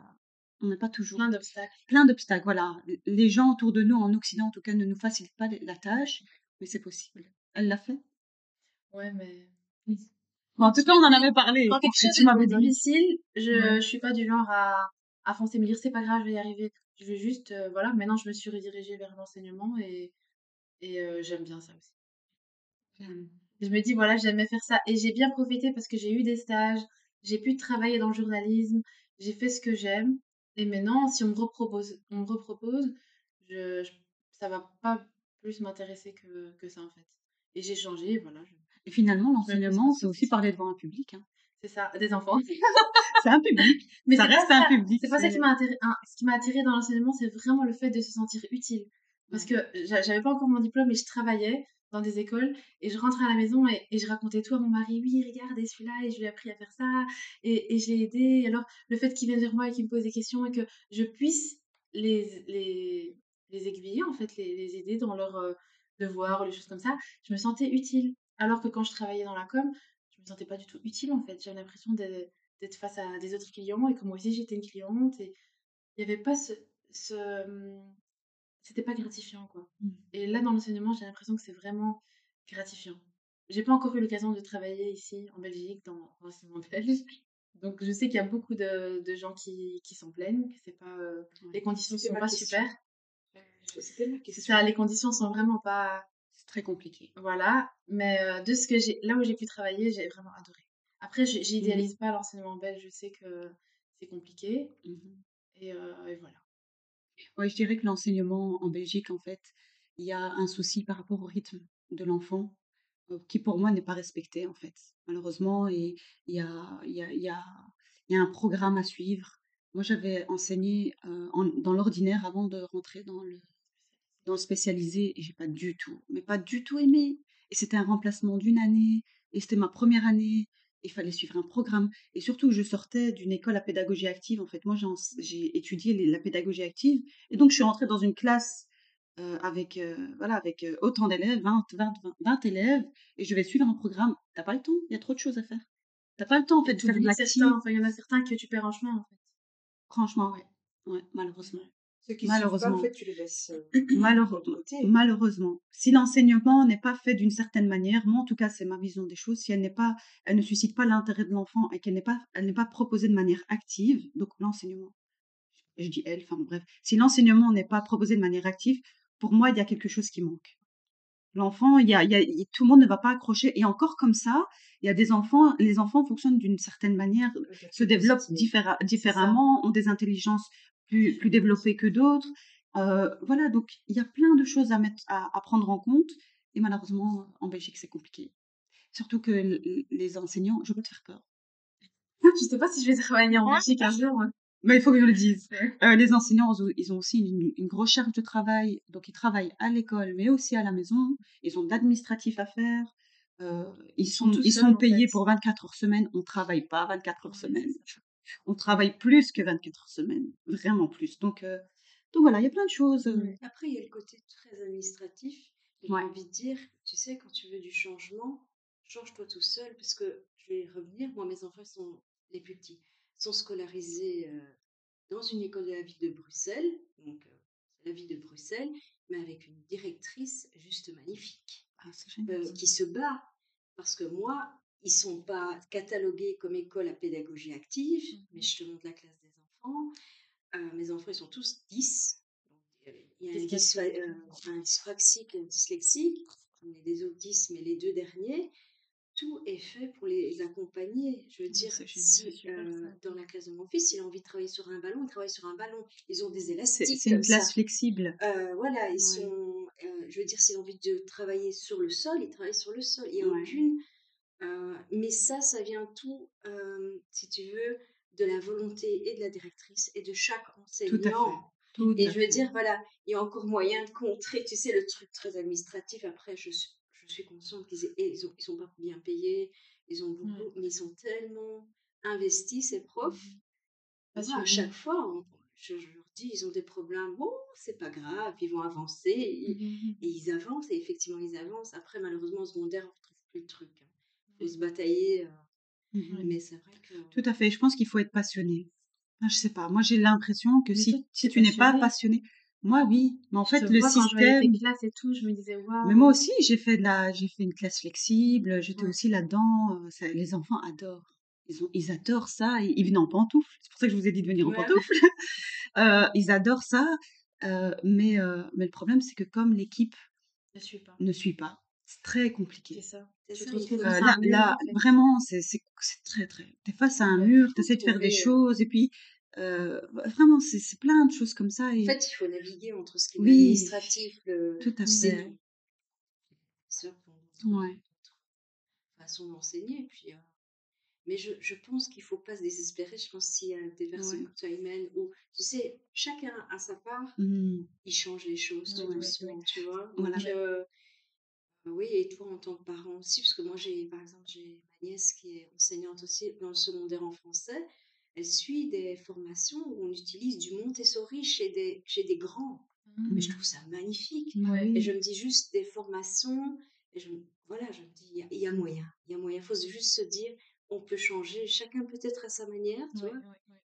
on n'est pas toujours Plein d'obstacles. plein d'obstacles. Voilà, les gens autour de nous, en Occident en tout cas, ne nous facilitent pas la tâche, mais c'est possible. Elle l'a fait. Ouais, mais... Bon, en tout cas, on en avait parlé. Quand quelque chose est difficile, je, Ouais. je suis pas du genre à, à foncer me dire c'est pas grave, je vais y arriver. Je veux juste, euh, voilà, maintenant je me suis redirigée vers l'enseignement et, et euh, j'aime bien ça aussi. J'aime- Je me dis voilà, j'aimais faire ça et j'ai bien profité parce que j'ai eu des stages, j'ai pu travailler dans le journalisme, j'ai fait ce que j'aime et maintenant si on me repropose, on me repropose, je, je- ça va pas plus m'intéresser que, que ça en fait. Et j'ai changé, voilà. je- Et finalement, l'enseignement, c'est aussi parler devant un public. hein. C'est ça, des enfants. C'est un public. Mais ça reste un ça, public. c'est pas ça qui m'a attiré. hein, ce qui m'a attiré dans l'enseignement, c'est vraiment le fait de se sentir utile. Parce que j'a- j'avais pas encore mon diplôme, mais je travaillais dans des écoles et je rentrais à la maison et, et je racontais tout à mon mari. Oui, regarde, et celui-là, et je lui ai appris à faire ça, et, et je l'ai aidé. Et alors, le fait qu'il vienne vers moi et qu'il me pose des questions et que je puisse les, les, les aiguiller, en fait, les, les aider dans leurs euh, devoirs ou les choses comme ça, je me sentais utile. Alors que quand je travaillais dans la com, me sentais pas du tout utile, en fait. J'avais l'impression d'être face à des autres clients et que moi aussi j'étais une cliente et il n'y avait pas ce, ce, hum, c'était pas gratifiant, quoi. Mmh. Et là, dans l'enseignement, j'ai l'impression que c'est vraiment gratifiant. J'ai pas encore eu l'occasion de travailler ici, en Belgique, dans l'enseignement belge. Donc, je sais qu'il y a beaucoup de, de gens qui, qui s'en plaignent, que c'est pas, euh, Ouais. les conditions sont pas question. super. C'est ça, les conditions sont vraiment pas, C'est très compliqué. voilà. Mais euh, de ce que j'ai, là où j'ai pu travailler, j'ai vraiment adoré. Après, j'ai- j'idéalise pas l'enseignement belge, je sais que c'est compliqué. Et, euh, et voilà. Ouais, je dirais que l'enseignement en Belgique, en fait, il y a un souci par rapport au rythme de l'enfant euh, qui, pour moi, n'est pas respecté, en fait, malheureusement. Et il y a, y a, y a, y a un programme à suivre. Moi, j'avais enseigné euh, en- dans l'ordinaire avant de rentrer dans le, dans le spécialisé et j'ai pas du tout, mais pas du tout aimé. Et c'était un remplacement d'une année et c'était ma première année. Il fallait suivre un programme et surtout je sortais d'une école à pédagogie active. En fait, moi j'ai étudié les- la pédagogie active et donc je suis rentrée dans une classe euh, avec euh, voilà avec euh, autant d'élèves, 20, 20, 20, 20 élèves et je vais suivre un programme. T'as pas le temps, il y a trop de choses à faire. T'as pas le temps en fait de faire de certains, enfin, il y en a certains que tu perds en chemin, en fait. Franchement, ouais, ouais, malheureusement. Ceux qui suivent pas, en Malheureusement. fait, tu les laisses Malheureusement, si l'enseignement n'est pas fait d'une certaine manière, moi en tout cas c'est ma vision des choses, si elle n'est pas, elle ne suscite pas l'intérêt de l'enfant et qu'elle n'est pas, elle n'est pas proposée de manière active, donc l'enseignement, je dis elle, enfin bref, si l'enseignement n'est pas proposé de manière active, pour moi il y a quelque chose qui manque. L'enfant, il y a, il y a, tout le monde ne va pas accrocher et encore comme ça, il y a des enfants, les enfants fonctionnent d'une certaine manière, se développent différa- différemment, ont des intelligences plus, plus développées que d'autres. Euh, voilà, donc il y a plein de choses à, mettre, à, à prendre en compte. Et malheureusement, en Belgique, c'est compliqué. Surtout que les enseignants, je peux te faire peur. Je sais pas si je vais travailler en Belgique un jour. Mais il faut que je le dise. Euh, les enseignants, ils ont- aussi une, une grosse charge de travail. Donc, ils travaillent à l'école, mais aussi à la maison. Ils ont de l'administratif à faire. Euh, ils sont, tous ils seuls, sont en payés fait. pour 24 heures semaine. On travaille pas 24 heures semaine. On travaille plus que 24 heures semaine. Vraiment plus. Donc, euh, donc voilà, il y a plein de choses. euh, Ouais. Après, il y a le côté très administratif. J'ai Ouais. envie de dire, tu sais, quand tu veux du changement, change-toi tout seul, parce que je vais revenir, moi, mes enfants sont les plus petits, sont scolarisés euh, dans une école de la ville de Bruxelles, donc euh, la ville de Bruxelles, mais avec une directrice juste magnifique, Ah, euh, qui se bat, parce que moi, ils sont pas catalogués comme école à pédagogie active, mais je te montre la classe des enfants. Euh, mes enfants, ils sont tous 10. Donc, euh, il y a un, euh, un dyspraxique et un dyslexique. On est des autres 10, mais les deux derniers, tout est fait pour les accompagner. Je veux dire, si euh, dans la classe de mon fils, il a envie de travailler sur un ballon, il travaille sur un ballon. Ils ont des élastiques c'est une ça. classe flexible. Euh, voilà, ils Ouais. sont. euh, je veux dire, s'il a envie de travailler sur le sol, il travaille sur le sol. Il n'y a Ouais. aucune. Euh, mais ça, ça vient tout, euh, si tu veux, de la volonté et de la directrice et de chaque Tout à enseignant. fait. Tout Et à je veux fait. dire, voilà, il y a encore moyen de contrer, tu sais, le truc très administratif. Après, je suis, je suis consciente qu'ils ils ont, ils sont pas bien payés, ils ont beaucoup, Ouais. mais ils sont tellement investis, ces profs. Mhm. Moi, à chaque fois, on- je, je leur dis, ils ont des problèmes. Bon, c'est pas grave, ils vont avancer. Et, Mhm. et ils avancent, et effectivement, ils avancent. Après, malheureusement, au secondaire, on ne retrouve plus le truc. Se batailler. Mhm. Mais c'est vrai que. Tout à fait. Je pense qu'il faut être passionné. Enfin, je sais pas. Moi, j'ai l'impression que Mais si, toi, si tu n'es pas passionné? moi, oui. Mais en Je fait, le vois, quand je système. tes classes et tout, je me disais, waouh. Mais moi aussi, j'ai fait de la, j'ai fait une classe flexible. J'étais Ouais. aussi là-dedans. ça- les enfants adorent. Ils ont, ils adorent ça. Ils, ils viennent en pantoufles. C'est pour ça que je vous ai dit de venir en pantoufles. Euh, ils adorent ça. euh, mais, euh, mais le problème, c'est que comme l'équipe pas. ne suit pas, c'est très compliqué. C'est ça. Euh, à là, mur, là, en fait. vraiment, c'est très, très. T'es face à un mur, t'essaies de faire des choses, et puis euh, vraiment, c'est plein de choses comme ça. En fait, il faut naviguer entre ce qui est Oui. administratif, le. tout à fait. C'est Ouais. façons d'enseigner. Puis, euh, Mais je, je pense qu'il ne faut pas se désespérer. Je pense s'il y a des personnes tu as humaines où, tu sais, chacun a sa part, Mhm. il change les choses tout Ouais. doucement, tu vois? Voilà. Euh, oui, et toi en tant que parent aussi, parce que moi, j'ai, par exemple, j'ai ma nièce qui est enseignante aussi dans le secondaire en français. Elle suit des formations où on utilise du Montessori chez des, chez des grands. Mais je trouve ça magnifique. Ouais. Et je me dis juste des formations. Et je, voilà, je me dis, il y a- il y, a moyen. Il y a moyen. Il faut juste se dire, on peut changer. Chacun peut-être à sa manière, tu Ouais, vois. ouais, ouais.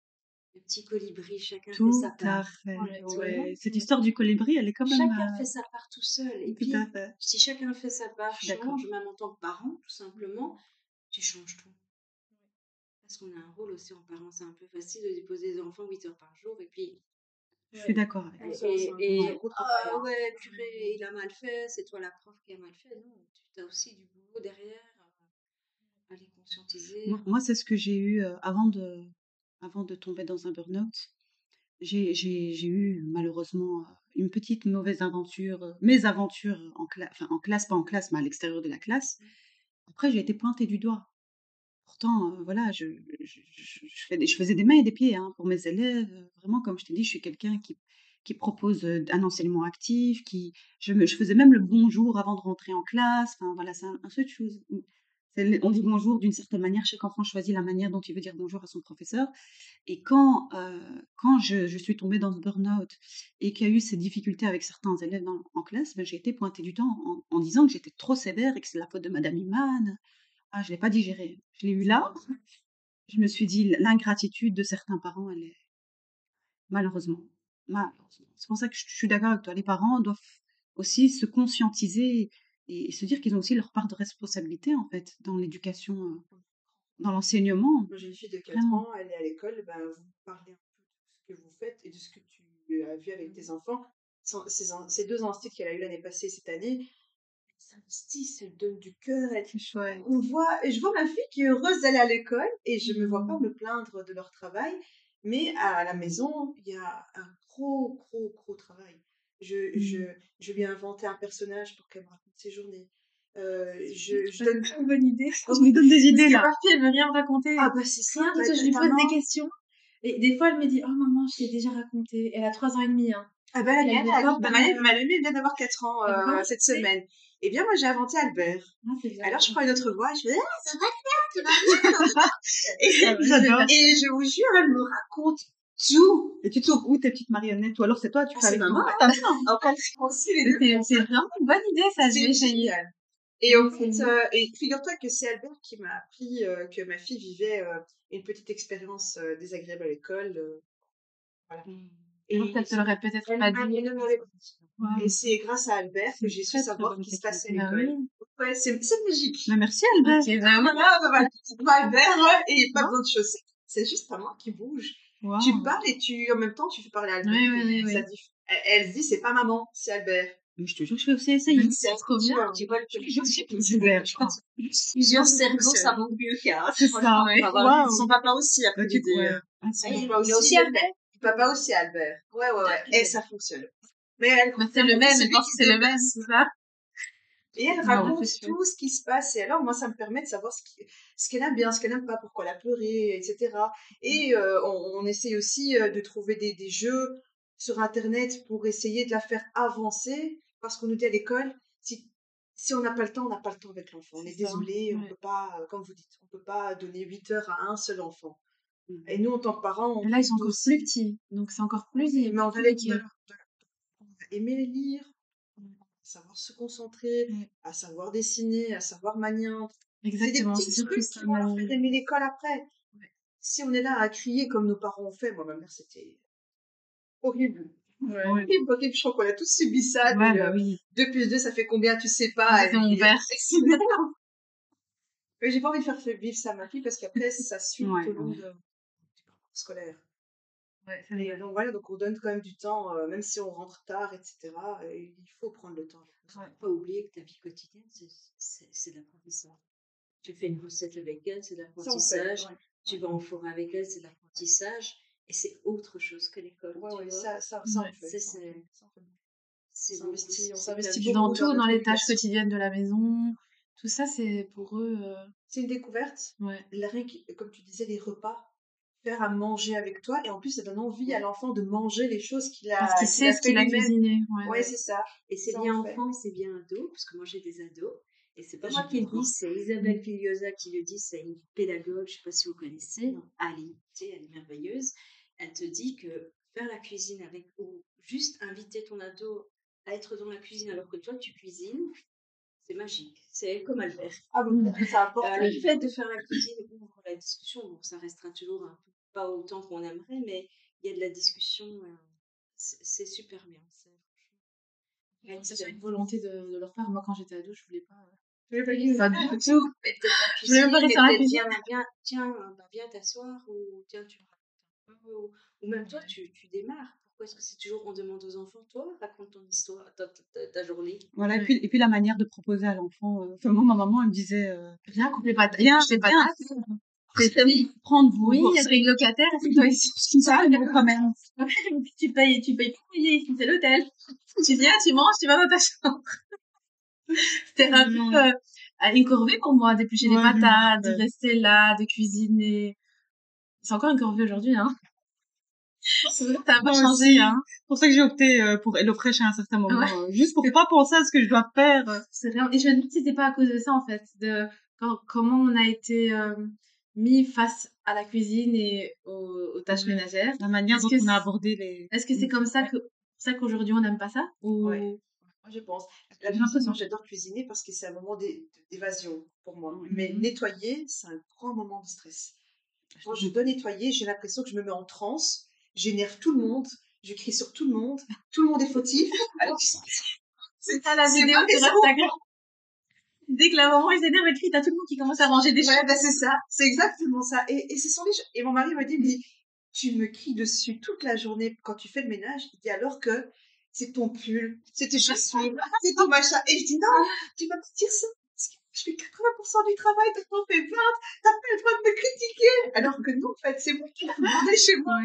Le petit colibri, chacun fait sa part. fait, Ouais, ouais. Cette histoire du colibri, elle est quand même, Chacun heu fait sa part tout seul. Et tout puis, à fait. si chacun fait sa part, change, même en tant que parent, tout simplement, tu changes tout. Parce qu'on a un rôle aussi en parent. C'est un peu facile de déposer des enfants 8 heures par jour et puis Je suis d'accord avec et, toi. Ça, et, et- ah ouais, purée, il a mal fait, c'est toi la prof qui a mal fait. Non, tu as aussi du boulot derrière euh, à les conscientiser. Moi moi, c'est ce que j'ai eu, heu, avant de avant de tomber dans un burn-out. J'ai eu malheureusement, heu, une petite mauvaise aventure, heu, mésaventures en cla enfin en classe, pas en classe, mais à l'extérieur de la classe. Après, j'ai été pointée du doigt. Pourtant, heu, voilà, je je je je fais des je faisais des mains et des pieds, hein, pour mes élèves, vraiment comme je t'ai dit, je suis quelqu'un qui qui propose, un enseignement actif, qui je me je faisais même le bonjour avant de rentrer en classe, enfin voilà, c'est un un seul de on dit bonjour d'une certaine manière, chaque enfant choisit la manière dont il veut dire bonjour à son professeur et quand, heu, quand je suis tombée dans ce burn-out et qu'il y a eu ces difficultés avec certains élèves en classe, ben, j'ai été pointée du doigt en disant que j'étais trop sévère et que c'est la faute de madame Iman. Ah, je l'ai pas digéré. Je l'ai eu là, je me suis dit: «L'ingratitude de certains parents, elle est» malheureusement, malheureusement. C'est pour ça que je je suis d'accord avec toi. Les parents doivent aussi se conscientiser et et se dire qu'ils ont aussi leur part de responsabilité, en fait, dans l'éducation, heu, dans l'enseignement. Moi, j'ai une fille de 4 Vraiment. ans, elle est à l'école, ben, vous parlez un peu de ce que vous faites et de ce que tu as vu avec tes enfants. Ces, deux instituts qu'elle a eu l'année passée, cette année, s'investissent, elles donnent du cœur. elles- C'est chouette. On voit, et je vois ma fille qui est heureuse d'aller à l'école et je me vois pas me plaindre de leur travail, mais à la maison, il y a un gros, gros, gros travail. Je, je, je lui ai inventé un personnage pour qu'elle me raconte ses journées. Euh, je, je donne une bonne idée. Tu me donnes des idées, là. parfois, elle veut rien me raconter. Ah bah c'est ça, bah, je lui pose des questions. Et des fois, elle me dit Oh maman, je t'ai déjà raconté. Elle a 3 ans et demi. Hein. Ah Et mienne, elle elle- bah, ma, ma mamie vient d'avoir 4 ans Elle euh, cette semaine. Eh bien, moi, j'ai inventé Albert. Ah. Alors, je prends une autre voix, je fais Ah, c'est vrai, tu vas Ah et, j'adore. et je vous jure, elle me raconte tout. Et tu trouves où tes petites marionnettes? Ou alors c'est toi, tu Ah, fais c'est avec maman, ta maman. C'est vraiment une bonne idée, ça. C'est génial. Et en fait, euh, et figure-toi que c'est Albert qui m'a appris euh, que ma fille vivait euh, une petite expérience désagréable à l'école. voilà. Et, Moi, peut-être te l'aurais peut-être elle, pas elle dit. Waouh. Et c'est grâce à Albert que j'ai su savoir ce qui se passait à. Bah l'école. Ouais, c'est magique. Mais merci Albert. Ok, bah. Voilà, bah Albert, et pas besoin de chaussettes. C'est juste ta main qui bouge. Waouh. Tu parles et tu, en même temps, tu fais parler à Albert. Oui, oui, oui, ça dit- elle, elle se dit, c'est pas maman, c'est Albert. Mais je te jure, je vais aussi essayer. C'est trop bien. Tu vois, Je sais que c'est crois. plusieurs cerveaux, ça manque mieux qu'un. C'est ça. Ouais. Son papa aussi a Bah, pris tu l'idée. euh. Ah, il il a aussi Albert. Papa aussi Albert. Ouais, ouais, ouais. Et ça fonctionne. Mais elle, Bah, c'est le même, celui je pense qui que c'est le même, c'est ça? Et elle Non, raconte tout ce qui se passe. Et alors, moi, ça me permet de savoir ce qui- ce qu'elle aime bien, ce qu'elle aime pas, pourquoi elle a pleuré, etc. Et euh, on, on essaye aussi euh, de trouver des, des jeux sur Internet pour essayer de la faire avancer. Parce qu'on nous dit à l'école, si, si on n'a pas le temps, on n'a pas le temps avec l'enfant. On est désolé, on ouais. peut pas, euh, comme vous dites, on peut pas donner 8 heures à un seul enfant. Mhm. Et nous, en tant que parents, on là, ils sont encore plus petits. Donc, c'est encore plus. Mais on va, les, aimer lire, savoir se concentrer, Ouais. à savoir dessiner, à savoir manier. Exactement, C'est des petits trucs qui vont leur faire aimer l'école après. Ouais. Si on est là à crier comme nos parents ont fait, moi, ma mère, c'était horrible. Ouais. Horrible, horrible. Je crois qu'on a tous subi ça. Ouais, bah euh, oui. 2 plus 2, ça fait combien, tu sais pas. C'est mon père. Mais j'ai pas envie de faire vivre ça à ma fille parce qu'après, ça suit tout au long de- du parcours scolaire. Ouais, donc voilà, donc on donne quand même du temps, euh, même si on rentre tard, etc. et il faut prendre le temps. Il faut pas oublier que ta vie quotidienne, c'est- de l'apprentissage. Tu fais une recette avec elle, c'est l'apprentissage. ouais. Tu vas en forêt avec elle, c'est de l'apprentissage. Et c'est autre chose que l'école. Ouais, ça, ça, on fait. c'est- on s'investit- Dans tout, dans les tâches quotidiennes de la maison. Tout ça, c'est pour eux. euh, C'est une découverte. Ouais. La comme tu disais, les repas, faire à manger avec toi, et en plus, ça donne envie à l'enfant de manger les choses qu'il a, Parce qu'il sait ce qu'il a cuisiné. Ouais. Ouais, c'est ça. Et c'est bien enfant c'est bien ado, parce que moi j'ai des ados. Et c'est pas moi qui le dis, c'est Isabelle Filiosa qui le dit, c'est une pédagogue, je sais pas si vous connaissez, Ali, elle est merveilleuse. Elle te dit que faire la cuisine avec, ou juste inviter ton ado à être dans la cuisine alors que toi tu cuisines, c'est magique. C'est comme Albert. Ah bon, ça apporte. Euh, le fait de faire la cuisine ouvre la discussion, bon, ça restera toujours un peu pas autant qu'on aimerait, mais il y a de la discussion. euh, c'est super bien. c'est- franchement, C'est respect. une volonté de, de leur part. Moi, quand j'étais ado, je voulais pas. euh, Je vais pas cuisiner, Pas du tout. Pas Je voulais même pas rester dans la cuisine. viens, viens, tiens, bah, viens t'asseoir ou tiens, tu. Ou, ou même toi, tu, tu démarres. Pourquoi est-ce que c'est toujours on demande aux enfants, toi, raconte ton histoire, ta, ta, ta- ta journée? Voilà, et Ouais. puis, et puis la manière de proposer à l'enfant. euh, Enfin, moi, ma maman, elle me disait, euh, Viens, coupe les patates. Viens, je fais vous prendre vous. Oui, vous il y a des locataires, assieds-toi ici. ça, mais quand même. tu payes, tu payes pour payer ici, c'est l'hôtel. Tu viens, tu manges, tu vas dans ta chambre. C'était un peu euh, une corvée pour moi, d'éplucher Ouais, me patates, de rester là, de cuisiner. C'est encore une corvée aujourd'hui, hein. Ça a pas changé, aussi. hein. C'est pour ça que j'ai opté euh, pour HelloFresh à un certain moment. Ouais. euh, juste pour pas penser à ce que je dois faire. C'est. Et je me si c'était pas à cause de ça, en fait, de quand- comment on a été euh, mis face à la cuisine et aux, aux tâches ménagères. La manière dont que on a abordé les. Est-ce que c'est comme ça que, pour ça qu'aujourd'hui on n'aime pas ça ou... Ouais. Moi, je pense. La J'ai cuisine, l'impression. moi, j'adore cuisiner parce que c'est un moment d'é- d'évasion pour moi. Mhm. Mais nettoyer, c'est un grand moment de stress. Quand je dois nettoyer, j'ai l'impression que je me mets en transe, j'énerve tout le monde, je crie sur tout le monde, tout le monde est fautif. Alors, C'est ça la vidéo sur. Instagram. Dès que la maman s'énerve, elle crie, t'as tout le monde qui commence à ranger des Ouais, choses. bah, c'est ça, c'est exactement ça. Et, et ce sont les Et mon mari me dit, me dit, tu me cries dessus toute la journée quand tu fais le ménage. Il dit alors que c'est ton pull, c'est tes chaussures, c'est ton machin. Et je dis, non, tu vas pas dire ça. Je fais 80% du travail, toi t'en fais 20, t'as pas le droit de me critiquer. Alors que non, en fait, c'est moi qui demandé chez moi.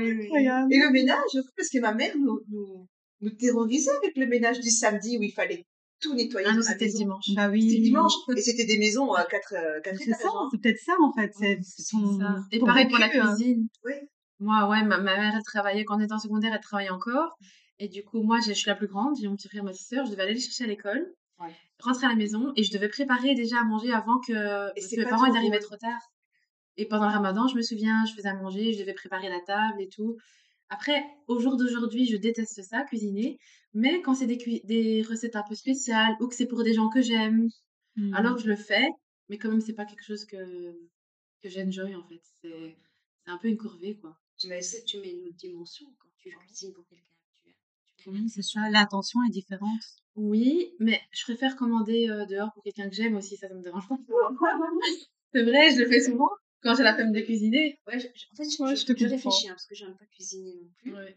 Et le ménage, parce que ma mère nous, nous, nous terrorisait avec le ménage du samedi où il fallait tout nettoyer. Ah non, c'était dimanche. Bah oui. C'était dimanche. Et c'était des maisons à quatre, euh, quatre C'est étages. ça, hein. c'est peut-être ça en fait. C'est c'est C'est ton, ça. Et ton pareil pour la hein. cuisine. Oui. Moi, ouais, ma, ma mère, elle travaillait, quand on était en secondaire, elle travaillait encore. Et du coup, moi, je suis la plus grande, j'ai mon petit frère, ma petite sœur, je devais aller les chercher à l'école, Ouais. rentrer à la maison, et je devais préparer déjà à manger avant que, parce c'est que mes parents, ils arrivaient trop tard. Et pendant le ramadan, je me souviens, je faisais à manger, je devais préparer la table et tout. Après, au jour d'aujourd'hui, je déteste ça, cuisiner. Mais quand c'est des, recettes un peu spéciales ou que c'est pour des gens que j'aime, Mhm. alors je le fais. Mais quand même, c'est pas quelque chose que, que j'enjoy, en fait. C'est c'est un peu une corvée, quoi. Mais c'est tu mets une autre dimension quand tu cuisines pour quelqu'un. Tu Oui, c'est ça. L'intention est différente. Oui, mais je préfère commander euh, dehors pour quelqu'un que j'aime aussi, ça, ça me dérange pas. C'est vrai, je le fais souvent quand j'ai la flemme de cuisiner. Ouais, je- je- en fait, je, Ouais, je- te réfléchis hein, parce que j'aime pas cuisiner non plus. Ouais.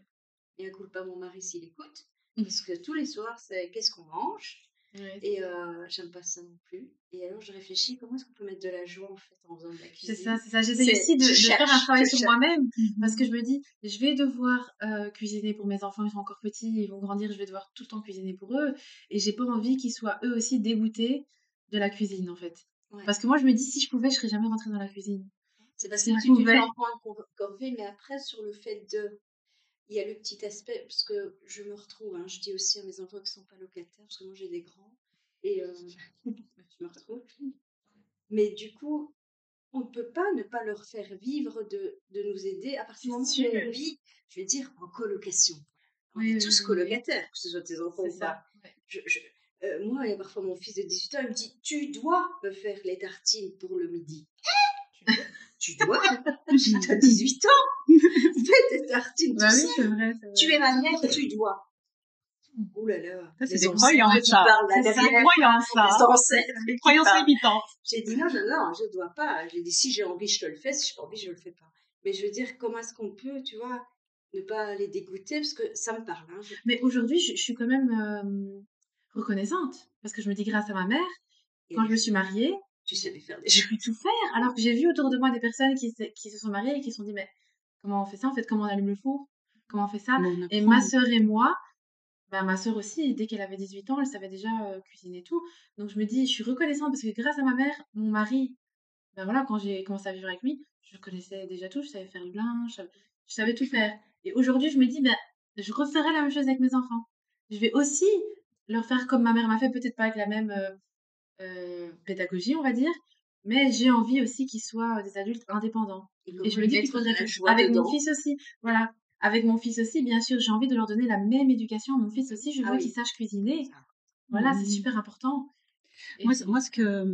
Et un coup, pas mon mari s'il écoute. Mm. Parce que tous les soirs, c'est qu'est-ce qu'on mange? Et euh, j'aime pas ça non plus. Et alors, je réfléchis comment est-ce qu'on peut mettre de la joie en fait en faisant de la cuisine? C'est ça, c'est ça. J'essaie aussi de, faire un travail sur moi-même parce que je me dis, je vais devoir euh, cuisiner pour mes enfants, ils sont encore petits, ils vont grandir, je vais devoir tout le temps cuisiner pour eux. Et j'ai pas envie qu'ils soient eux aussi dégoûtés de la cuisine en fait. Ouais. Parce que moi, je me dis, si je pouvais, je serais jamais rentrée dans la cuisine. C'est parce que tu, pouvais. en cor- corvée, mais après, sur le fait de. Il y a le petit aspect, parce que je me retrouve, hein, je dis aussi à mes enfants qui ne sont pas locataires, parce que moi j'ai des grands, et euh, je me retrouve. Mais du coup, on ne peut pas ne pas leur faire vivre de, de nous aider à partir du moment où on vit, je vais dire, en colocation. On Oui, est tous colocataires, que ce soit tes enfants ou pas. ça. ouais. Je, je- euh, moi, il y a parfois mon fils de 18 ans, il me dit Tu dois me faire les tartines pour le midi. Tu dois Tu as 18 ans Fais tes tartines Bah oui, seul. c'est vrai, vrai. Tu es ma mère, tu dois. Ouh là là. Ça, c'est des croyances, ça. C'est des croyances, ça. Des croyances limitantes. J'ai dit non, non, non, je ne dois pas. J'ai dit si j'ai envie, je te le fais. Si j'ai pas envie, je ne le fais pas. Mais je veux dire, comment est-ce qu'on peut, tu vois, ne pas les dégoûter? Parce que ça me parle. Hein, je- Mais aujourd'hui, je, je suis quand même euh, reconnaissante parce que je me dis grâce à ma mère, Et quand je me suis mariée, Tu savais faire des j'ai choses. pu tout faire. Alors que j'ai vu autour de moi des personnes qui, se- qui se sont mariées et qui se sont dit mais comment on fait ça en fait? Comment on allume le four? Comment on fait ça? On Et ma sœur et moi, bah, ma sœur aussi, dès qu'elle avait 18 ans, elle savait déjà euh, cuisiner et tout. Donc je me dis, je suis reconnaissante parce que grâce à ma mère, mon mari, ben voilà, quand j'ai commencé à vivre avec lui, je connaissais déjà tout, je savais faire le linge, je savais, je savais tout faire. Et aujourd'hui, je me dis, ben, je referai la même chose avec mes enfants. Je vais aussi leur faire comme ma mère m'a fait, peut-être pas avec la même euh, pédagogie, on va dire, mais j'ai envie aussi qu'ils soient des adultes indépendants. Et, Et je me dis qu'il faudrait avec dedans. mon fils aussi, voilà, avec mon fils aussi, bien sûr, j'ai envie de leur donner la même éducation. Mon fils aussi, je Ah veux oui. qu'il sache cuisiner. Voilà, c'est Mhm. super important. Et Moi, ce que,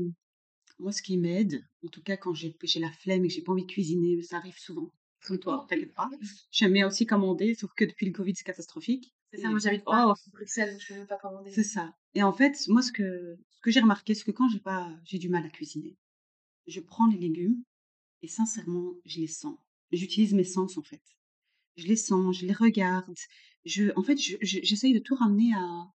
moi, ce qui m'aide, en tout cas quand j'ai j'ai la flemme et que j'ai pas envie de cuisiner, ça arrive souvent. comme toi, t'inquiète pas. J'aime bien aussi commander, sauf que depuis le Covid, c'est catastrophique. C'est ça, Et- moi j'habite pas Oh, à Bruxelles, donc je peux même pas commander. c'est ça. Et en fait, moi, ce que, que j'ai remarqué, c'est que quand j'ai pas, j'ai du mal à cuisiner, je prends les légumes et sincèrement, je les sens. J'utilise mes sens, en fait. Je les sens, je les regarde. Je, en fait, je- je- j'essaye de tout ramener à,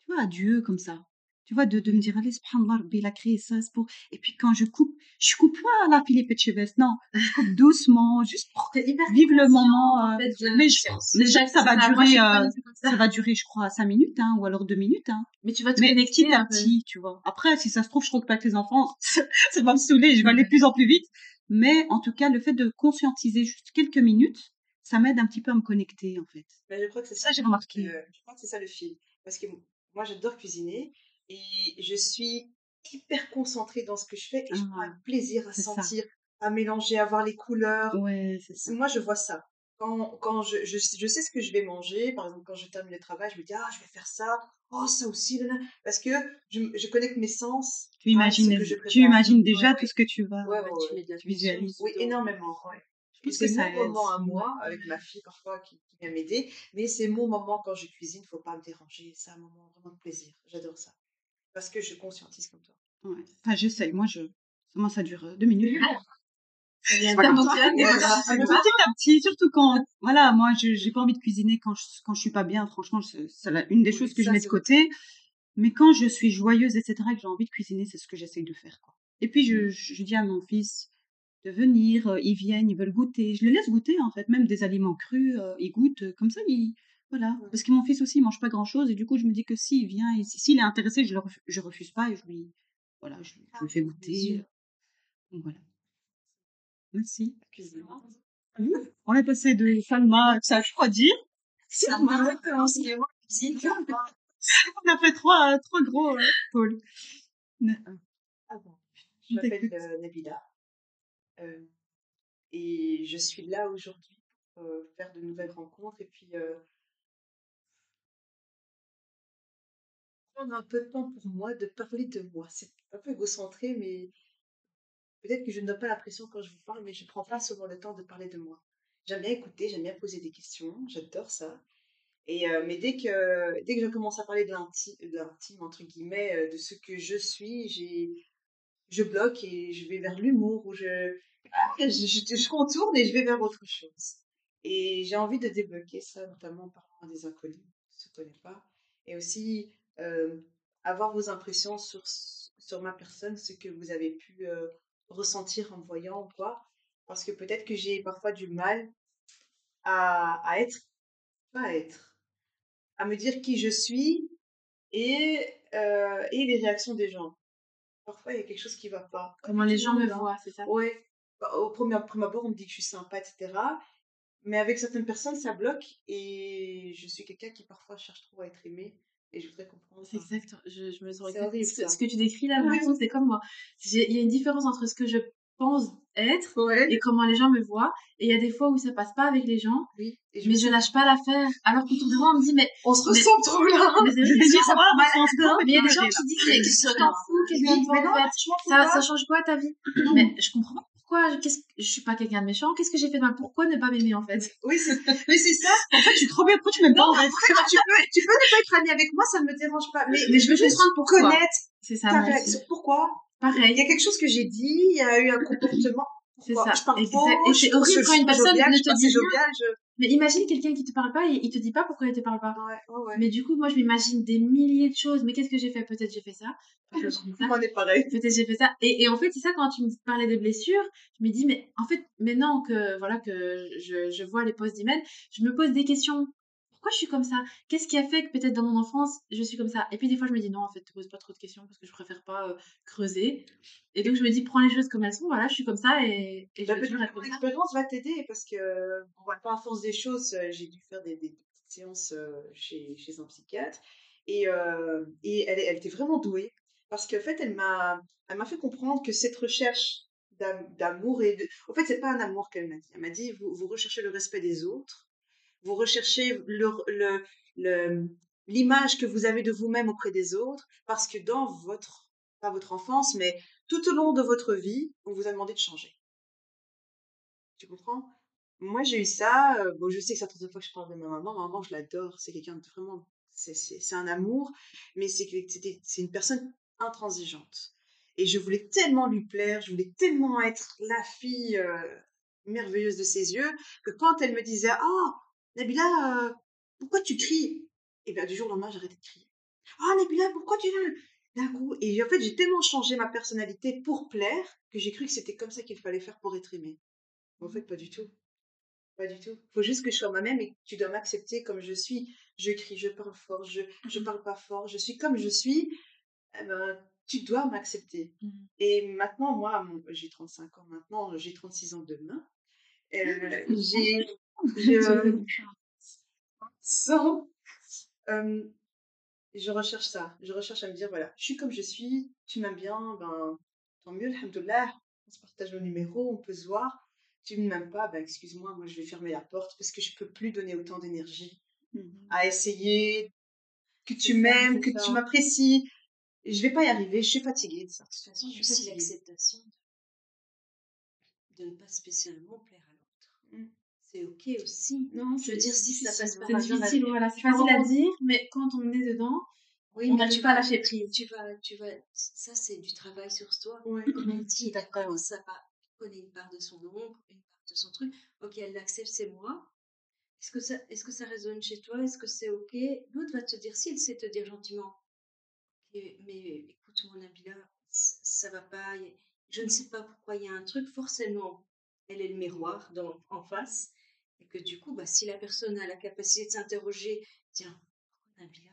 tu vois, à Dieu, comme ça. Tu vois, de, de me dire, allez, subhanallah, Rabbi, il a créé ça, c'est pour... Et puis quand je coupe, je coupe pas la Philippe Etchebest, non. Je coupe doucement, juste pour vivre le moment. en euh, fait, mais je, C'est mais je sais ça, que ça c'est va durer, euh, ça. ça va durer, je crois, cinq minutes, hein, ou alors deux minutes, hein. Mais tu vas te Mais connecter petit à petit, tu vois. Après, si ça se trouve, je trouve pas avec les enfants, ça va me saouler, je vais aller de plus en plus vite. Mais en tout cas, le fait de conscientiser juste quelques minutes, ça m'aide un petit peu à me connecter, en fait. Mais je crois que c'est Ça, ça. j'ai remarqué. euh, je crois que c'est ça le fil. Parce que moi, j'adore cuisiner et je suis hyper concentrée dans ce que je fais et je prends Ah, un plaisir à ça. sentir, à mélanger, à voir les couleurs. Ouais, ça. Moi, je vois ça. Quand, quand je, je, je sais ce que je vais manger, par exemple, quand je termine le travail, je me dis, ah, je vais faire ça, oh, ça aussi, là, là. parce que je, je connecte mes sens Tu ce imagines, que je tu prépare. imagines déjà Ouais, tout ce que tu vas, ouais, Ouais, ouais, tu ouais. mets de tu visualises. l'attention Oui, énormément, pense que c'est mon moment à moi, avec ma fille parfois qui, qui vient m'aider, mais c'est mon moment quand je cuisine, faut pas me déranger, c'est un moment vraiment de plaisir, j'adore ça. Parce que je conscientise comme toi. Ouais. Enfin, j'essaye. Moi, je, moi, ça dure euh, deux minutes. Pas toi. voilà, petit à petit, surtout quand, voilà, moi, je j'ai pas envie de cuisiner quand je, quand je suis pas bien. Franchement, c'est une des Oui, choses que je mets de côté. Mais quand je suis joyeuse, etc., et que j'ai envie de cuisiner, c'est ce que j'essaye de faire, quoi. Et puis, je, je, je dis à mon fils de venir, euh, ils viennent, ils veulent goûter. Je les laisse goûter, en fait, même des aliments crus, euh, ils goûtent. Comme ça, ils, voilà. Ouais. Parce que mon fils aussi, il mange pas grand chose. Et du coup, je me dis que s'il vient, et si- s'il est intéressé, je le refuse, je refuse pas et je lui, voilà, je, je lui fais goûter. euh, Donc, voilà. Merci. On est passé de Salma, ça je crois dire. Ça m'a recommencé moi, cuisine. On a fait trois, euh, trois gros euh, pôles. Ne- Ah bon. Je m'appelle euh, Nabila euh, et je suis là aujourd'hui pour euh, faire de nouvelles rencontres et puis un peu de temps pour moi, de parler de moi. C'est un peu égocentré, mais peut-être que je ne donne pas l'impression quand je vous parle, mais je prends pas souvent le temps de parler de moi. J'aime bien écouter, j'aime bien poser des questions, j'adore ça. Et euh, mais dès que dès que je commence à parler de l'intime, entre guillemets, euh, de ce que je suis, je bloque et je vais vers l'humour ou je, ah, je, je, contourne et je vais vers autre chose. Et j'ai envie de débloquer ça, notamment en parlant des inconnus qui ne se connaissent pas. Et aussi avoir vos impressions sur, sur ma personne, ce que vous avez pu euh, ressentir en me voyant ou quoi. Parce que peut-être que j'ai parfois du mal à, à être, pas à être, à me dire qui je suis et, euh, et les réactions des gens. Parfois, il y a quelque chose qui va pas. Comment les gens me Effectivement, voient, c'est ça? Ouais. Bah, Au premier, premier abord, on me dit que je suis sympa, etc. Mais avec certaines personnes, ça bloque. Et je suis quelqu'un qui parfois cherche trop à être aimé. Et je voudrais comprendre. C'est exact. Je, je me sens horrible, ce, ça. ce que tu décris là, c'est comme moi. Il y a une différence entre ce que je pense être Ouais. et comment les gens me voient. Et il y a des fois où ça passe pas avec les gens, Oui. Et mais je lâche pas l'affaire. Alors qu'autour de moi, on me dit, mais, On se ressemble trop là. mais Je il y a des gens qui disent, mais qu'est-ce que tu t'en fous, qu'est-ce que tu en fait je ça, change quoi ta vie Mais je comprends pourquoi, que, je suis pas quelqu'un de méchant, qu'est-ce que j'ai fait de mal? Pourquoi ne pas m'aimer en fait? Oui, c'est mais c'est ça. En fait, je suis trop bien, pourquoi tu m'aimes pas en fait? tu, peux, tu peux ne pas être ami avec moi, ça ne me dérange pas. Mais, Mais je veux juste pourquoi. connaître C'est ça, ta réaction. Pourquoi? Il Pareil, y a quelque chose que j'ai dit, il y a eu un comportement. C'est ça. Je parle trop, Et c'est horrible quand une personne ne te dit rien. Mais imagine quelqu'un qui te parle pas et il te dit pas pourquoi il te parle pas. Ouais, ouais. Mais du coup, moi, je m'imagine des milliers de choses. Mais qu'est-ce que j'ai fait? Peut-être j'ai fait ça. Peut-être j'ai fait ça. On est pareil. Peut-être j'ai fait ça. Et, et en fait, c'est ça quand tu me parlais des blessures, je me dis, mais en fait, maintenant que voilà que je, je vois les posts d'email, je me pose des questions. Pourquoi je suis comme ça? Qu'est-ce qui a fait que peut-être dans mon enfance, je suis comme ça? Et puis des fois, je me dis, non, en fait, te pose pas trop de questions parce que je préfère pas euh, creuser. Et donc, je me dis, prends les choses comme elles sont. Voilà, je suis comme ça et, et je Bah, vais être que comme. L'expérience va t'aider parce que, bon, bah, par force des choses, euh, j'ai dû faire des, des petites séances euh, chez, chez un psychiatre et, euh, et elle, elle était vraiment douée parce qu'en fait, elle m'a, elle m'a fait comprendre que cette recherche d'am- d'amour et de... En fait, c'est pas un amour qu'elle m'a dit. Elle m'a dit, vous, vous recherchez le respect des autres, vous recherchez l'image que vous avez de vous-même auprès des autres parce que dans votre, pas votre enfance, mais tout au long de votre vie, on vous a demandé de changer. Tu comprends? Moi, j'ai eu ça. euh, bon, je sais que troisième fois que je parle de ma maman. Ma maman, je l'adore. C'est quelqu'un de vraiment. C'est un amour. Mais c'est une personne intransigeante. Et je voulais tellement lui plaire. Je voulais tellement être la fille euh, merveilleuse de ses yeux que quand elle me disait Ah, Nabila, euh, pourquoi tu cries? Et bien, du jour au lendemain, j'arrêtais de crier. Ah, Nabila, pourquoi tu d'un coup Et en fait, j'ai tellement changé ma personnalité pour plaire que j'ai cru que c'était comme ça qu'il fallait faire pour être aimé. En fait, pas du tout. Pas du tout. Faut juste que je sois moi-même et que tu dois m'accepter comme je suis. Je crie, je parle fort, je, je Mhm. parle pas fort, je suis comme je suis. Eh ben, tu dois m'accepter. Mhm. Et maintenant, moi, j'ai 35 ans maintenant, j'ai 36 ans demain. Euh, j'ai, je, sans, euh, je recherche ça. Je recherche à me dire, voilà, je suis comme je suis, tu m'aimes bien, ben, tant mieux, alhamdoulilah, on se partage nos numéros, on peut se voir. Tu ne m'aimes pas, ben, excuse-moi, moi je vais fermer la porte parce que je peux plus donner autant d'énergie Mhm. à essayer que tu m'aimes, que ça. tu m'apprécies. Je vais pas y arriver, je suis fatiguée de ça. De toute façon, Je suis l'acceptation de, de ne pas spécialement plaire à l'autre. Mm. C'est ok aussi. Non, Je veux dire, si ça passe par C'est difficile, voilà, c'est facile à dire, mais quand on est dedans, Oui, on n'arrive tu pas à vas- lâcher prise. Tu vas, tu vas, ça c'est du travail sur soi. Ouais. Comme elle dit, D'accord, ça va, connaît une part de son ombre, une part de son truc. Ok, elle l'accepte, c'est moi. Est-ce que ça, est-ce que ça résonne chez toi? Est-ce que c'est ok? L'autre va te dire, si elle sait te dire gentiment, mais écoute mon Nabila, ça, ça va pas. Je ne sais pas pourquoi il y a un truc. Forcément, elle est le miroir dans, en face, et que du coup, bah, si la personne a la capacité de s'interroger, tiens, pourquoi Nabila,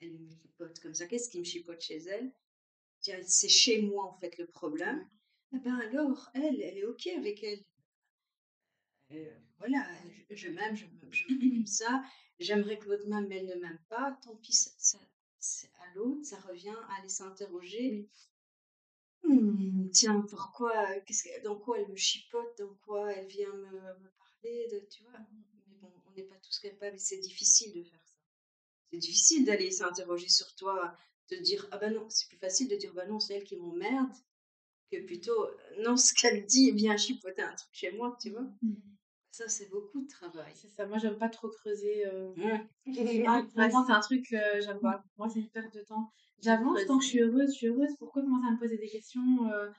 elle, elle me chipote comme ça Qu'est-ce qui me chipote chez elle? Tiens, c'est chez moi en fait le problème. Eh ben alors, elle, elle est ok avec elle. Euh, voilà, je, je m'aime, je m'aime, ça. J'aimerais que l'autre m'aime, mais elle ne m'aime pas. Tant pis, ça, ça- à l'autre, ça revient à aller s'interroger. Hmm, tiens, pourquoi, que, dans quoi elle me chipote, dans quoi elle vient me, me parler, de, tu vois. Mais bon, on n'est pas tous capables et c'est difficile de faire ça. C'est difficile d'aller s'interroger sur toi, de dire, ah ben non, c'est plus facile de dire, bah non, c'est elle qui m'emmerde, que plutôt, euh, non, ce qu'elle dit vient chipoter un truc chez moi, tu vois. Ça, c'est beaucoup de travail. C'est ça, moi j'aime pas trop creuser. euh, Mmh. Ah, vraiment, c'est un truc, euh, j'aime pas. Moi, c'est une perte de temps. J'avance tant que je suis heureuse, je suis heureuse. Pourquoi commencer à me poser des questions euh,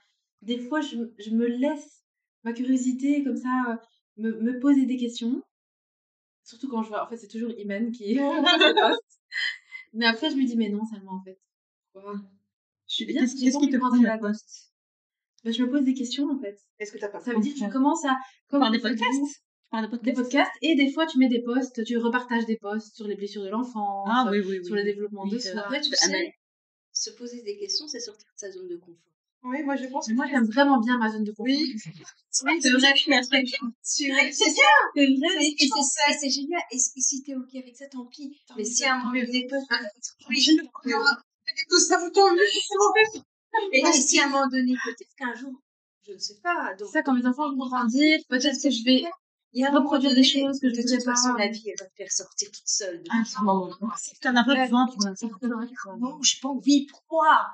Des fois, je, je me laisse ma curiosité comme ça euh, me, me poser des questions. Surtout quand je vois, en fait, c'est toujours Imen qui poste. Mais après, je me dis, mais non, seulement en fait. Pourquoi Je suis bien, Qu'est-ce qui te de prend la poste? Ben, je me pose des questions en fait. Est-ce que t'as pas Ça veut dire que je commence à. Comme Par des faites vous, podcasts Par des Des podcasts? podcasts et des fois tu mets des posts, tu repartages des posts sur les blessures de l'enfance, Ah oui, oui, oui. sur le développement de soi. Après, tu Ah, mais- sais, se poser des questions, c'est sortir de sa zone de confort. Oui, moi je pense que Moi j'aime vraiment bien ma zone de confort. Oui. Oui, c'est vrai, c'est vrai. c'est vrai. C'est C'est vrai, et c'est ça, génial. Et, si t'es ok avec ça, tant pis. Mais si à un moment donné, peut-être, Oui. Tout ça vous tombe, c'est et, si à un moment donné, peut-être qu'un jour, je ne sais pas. Donc, ça, quand mes enfants vont grandir, peut-être que je vais il y a reproduire des choses que je de voudrais toute façon, pas. la vie, elle va te faire sortir toute seule. Ah, tout ça. Si t'en as pas besoin tu pour l'instant. Non, j'ai pas envie. Pourquoi?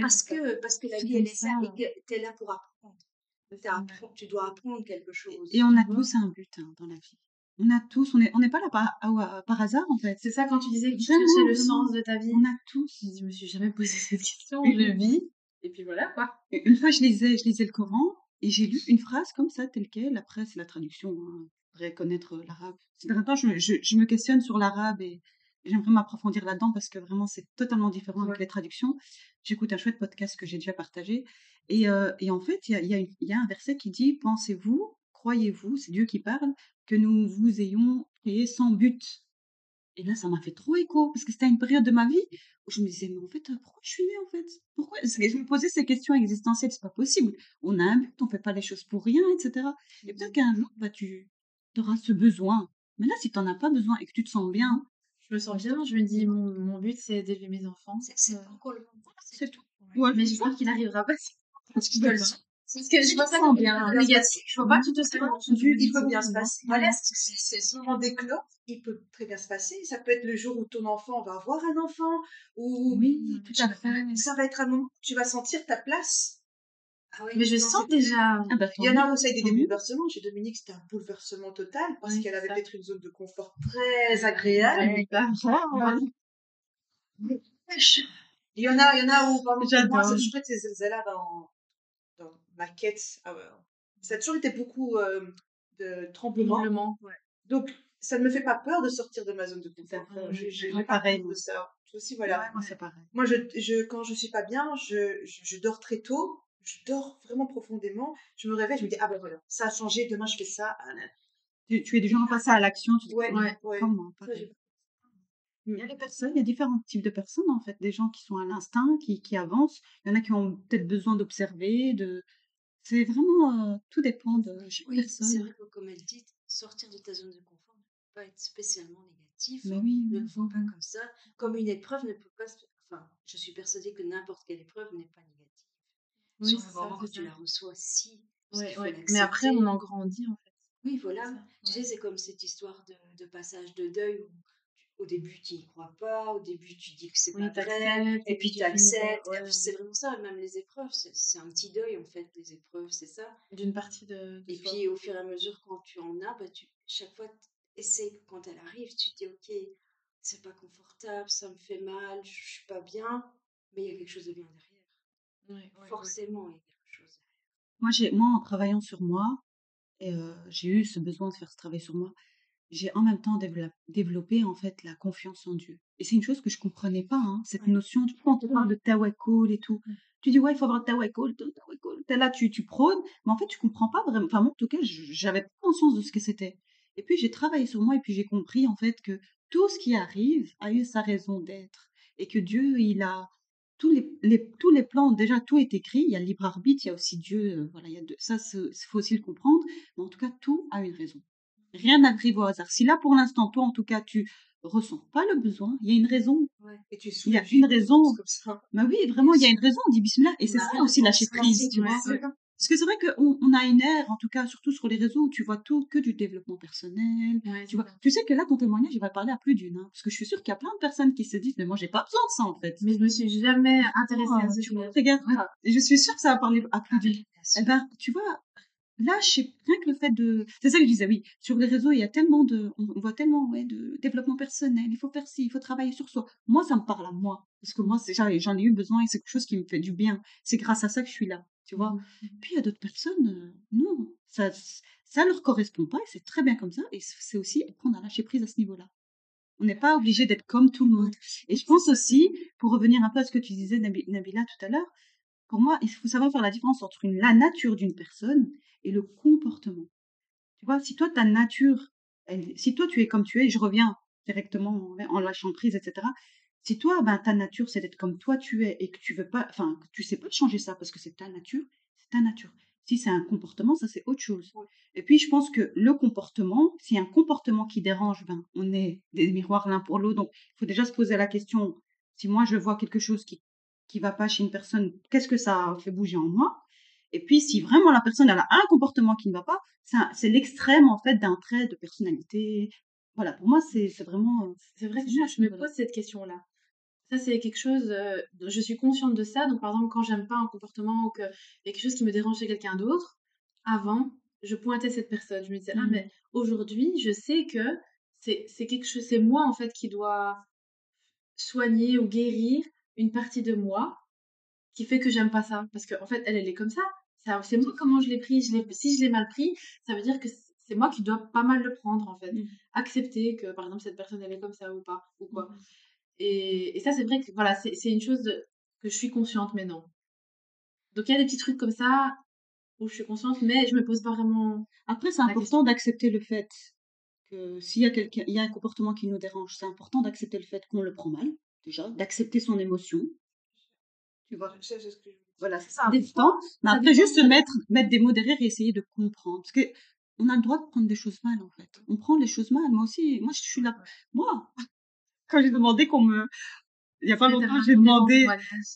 Parce c'est que, parce que la C'est vie, elle est ça. et que t'es là pour apprendre. Tu dois apprendre quelque chose. Et on a tous un but hein, dans la vie. On a tous, on n'est on pas là par, à- par hasard en fait. C'est ça quand tu disais que tu cherchais le sens de ta vie. On a tous. Je me suis jamais posé cette question, je vis. Et puis voilà quoi. Et Une fois, je lisais, je lisais le Coran et j'ai lu une phrase comme ça, telle quelle. Après, c'est la traduction. Hein. Je voudrais connaître l'arabe. Ces derniers temps, je, me- je, je me questionne sur l'arabe et j'aimerais m'approfondir là-dedans parce que vraiment, c'est totalement différent avec Ouais. les traductions. J'écoute un chouette podcast que j'ai déjà partagé. Et, euh, et en fait, il y y, y a un verset qui dit Pensez-vous, croyez-vous, c'est Dieu qui parle, que nous vous ayons créé sans but? Et là, ça m'a fait trop écho parce que c'était une période de ma vie où je me disais Mais en fait, euh, pourquoi je suis née en fait? Pourquoi? Je me posais ces questions existentielles c'est pas possible. On a un but, on fait pas les choses pour rien, etc. Et peut-être qu'un jour, bah, tu auras ce besoin. Mais là, si tu n'en as pas besoin et que tu te sens bien, Je me sens bien, je me dis mon, mon but c'est d'élever mes enfants. C'est encore le c'est tout. Ouais. Mais j'espère qu'il arrivera pas. Parce que je vois ça sens comme bien. négatif. Je vois pas que tu te sens du Il peut bien se passer. Voilà, c'est ce moment d'éclore. Il peut très bien se passer. Ça peut être le jour où ton enfant va avoir un enfant, ou Oui, tout à fait. ça va être un moment où tu vas sentir ta place Ah ouais, Mais je sens déjà. Ah bah, Il y en a où ça a été des bouleversements. Chez Dominique, c'était un bouleversement total parce Oui, qu'elle avait peut-être une zone de confort très agréable. Ouais, bah, Il y en a, il y en a où, exemple, moi, J'adore. je crois que c'est Zelda dans, dans ma quête. ah ouais, ça a toujours été beaucoup euh, de tremblements. Ouais. Donc, ça ne me fait pas peur de sortir de ma zone de confort. j'ai pareil, de ça. Aussi, voilà. Moi, c'est pareil. Moi, je, je, quand je suis pas bien, je, je, je dors très tôt. Je dors vraiment profondément. Je me réveille, je me dis, ah ben voilà, ça a changé, demain je fais ça. Ah. Tu, tu es du genre à l'action, tu dis, Ouais, Ouais. ouais. comme moi, Ça, pareil. j'ai- Il y a des personnes, il y a différents types de personnes en fait. Des gens qui sont à l'instinct, qui, qui avancent. Il y en a qui ont peut-être besoin d'observer. De... C'est vraiment, euh, tout dépend de chaque Oui, c'est personne. vrai que comme elle dit, sortir de ta zone de confort ne peut pas être spécialement négatif. Mais oui, Ne oui, le vois pas comme ça. Comme une épreuve ne peut pas. Enfin, je suis persuadée que n'importe quelle épreuve n'est pas négative. Oui, Sur le moment où tu la reçois, si. Ouais, ouais. Mais après, on en grandit en fait. Oui, voilà. Tu sais, c'est comme cette histoire de, de passage de deuil où tu- au début tu n'y crois pas, au début tu dis que c'est Oui, pas vrai, et puis tu acceptes. ouais, C'est vraiment ça, même les épreuves, c'est un petit deuil en fait, les épreuves, c'est ça. D'une partie de, de Et puis au fur et à mesure, quand tu en as, bah, tu, chaque fois, essaye, quand elle arrive, tu te dis, ok, c'est pas confortable, ça me fait mal, je je suis pas bien, mais il y a quelque chose de bien derrière. Ouais, ouais, ouais. Forcément, il y a quelque chose. Moi, j'ai, moi, en travaillant sur moi, et, euh, j'ai eu ce besoin de faire ce travail sur moi. J'ai en même temps dévelop- développé en fait la confiance en Dieu. Et c'est une chose que je comprenais pas, hein, cette Ouais. notion. Du coup, quand on parle de tawakkul et tout, tu dis ouais, il faut avoir tawakkul. T'es là, tu, tu prônes, mais en fait, tu comprends pas vraiment. Enfin, moi, en tout cas, je- j'avais pas conscience de ce que c'était. Et puis, j'ai travaillé sur moi et puis j'ai compris en fait que tout ce qui arrive a eu sa raison d'être et que Dieu, il a tous les, les- tous les plans, déjà tout est écrit, il y a le libre arbitre, il y a aussi Dieu, euh, voilà, il y a de, ça, il faut aussi le comprendre, mais en tout cas, tout a une raison. Rien n'arrive au hasard. Si là, pour l'instant, toi, en tout cas, tu ressens pas le besoin, il y a une raison. Et tu Il y a une raison. comme ça. Mais oui, vraiment, il y a une raison, on dit bismillah. Et c'est On ça aussi lâcher prise, tu ouais, vois. Parce que c'est vrai qu'on on a une ère, en tout cas, surtout sur les réseaux, où tu vois tout que du développement personnel. Ouais, Tu vois, tu sais que là, ton témoignage, il va parler à plus d'une, hein, parce que je suis sûre qu'il y a plein de personnes qui se disent, mais moi, j'ai pas besoin de ça, en fait. Mais je me suis jamais intéressée à ce sujet. regarde, je suis sûre que ça va parler à plus d'une. Bien Eh ben, tu vois, là, je sais rien que le fait de. C'est ça que je disais, oui. Sur les réseaux, il y a tellement de. On voit tellement ouais, de développement personnel. Il faut faire ci, il faut travailler sur soi. Moi, ça me parle à moi. Parce que moi, j'en ai eu besoin et c'est quelque chose qui me fait du bien. C'est grâce à ça que je suis là. Tu vois? Mhm. Puis il y a d'autres personnes, euh, non. Ça, ça leur correspond pas et c'est très bien comme ça. Et c'est aussi apprendre à lâcher prise à ce niveau-là. On n'est pas obligé d'être comme tout le monde. Et je pense aussi, pour revenir un peu à ce que tu disais, Nabi- Nabila, tout à l'heure, pour moi, il faut savoir faire la différence entre une, la nature d'une personne et le comportement. Tu vois, si toi, ta nature, elle- si toi, tu es comme tu es, je reviens directement en, en lâchant prise, etc. Si toi, ben, ta nature, c'est d'être comme toi tu es et que tu veux pas, enfin, tu sais pas changer ça parce que c'est ta nature, c'est ta nature. Si c'est un comportement, ça c'est autre chose. Ouais. Et puis, je pense que le comportement, a un comportement qui dérange, ben, on est des miroirs l'un pour l'autre. Donc, il faut déjà se poser la question, si moi je vois quelque chose qui qui va pas chez une personne, qu'est-ce que ça fait bouger en moi? Et puis, si vraiment la personne elle a un comportement qui ne va pas, c'est l'extrême en fait d'un trait de personnalité. Voilà, pour moi, c'est vraiment. C'est vrai que je, me pose cette question-là. Ça, c'est quelque chose, euh, je suis consciente de ça. Donc, par exemple, quand j'aime pas un comportement ou qu'il y a quelque chose qui me dérange chez quelqu'un d'autre, avant, je pointais cette personne. Je me disais, ah, Mhm. mais aujourd'hui, je sais que c'est quelque chose, c'est moi, en fait, qui dois soigner ou guérir une partie de moi qui fait que j'aime pas ça. Parce qu'en en fait, elle, elle est comme ça. Ça- C'est moi comment je l'ai pris. Je si je l'ai mal pris, ça veut dire que c'est moi qui dois pas mal le prendre, en fait. Mhm. Accepter que, par exemple, cette personne, elle est comme ça ou pas, ou quoi. Mhm. Et, et ça, c'est vrai que voilà, c'est c'est une chose de- que je suis consciente maintenant. Donc, il y a des petits trucs comme ça où je suis consciente, mais je me pose pas vraiment. Après, c'est important d'accepter le fait que s'il y a quelqu'un, il y a un comportement qui nous dérange, c'est important d'accepter le fait qu'on le prend mal, déjà, d'accepter son émotion. Tu vois, Je sais, c'est ce que je veux dire. voilà, c'est Des important. Mais ça après, juste se mettre, mettre des mots derrière et essayer de comprendre. Parce que on a le droit de prendre des choses mal, en fait. On prend les choses mal. Moi aussi, moi, je suis là. Moi, quand j'ai demandé qu'on me, il y a pas longtemps, j'ai demandé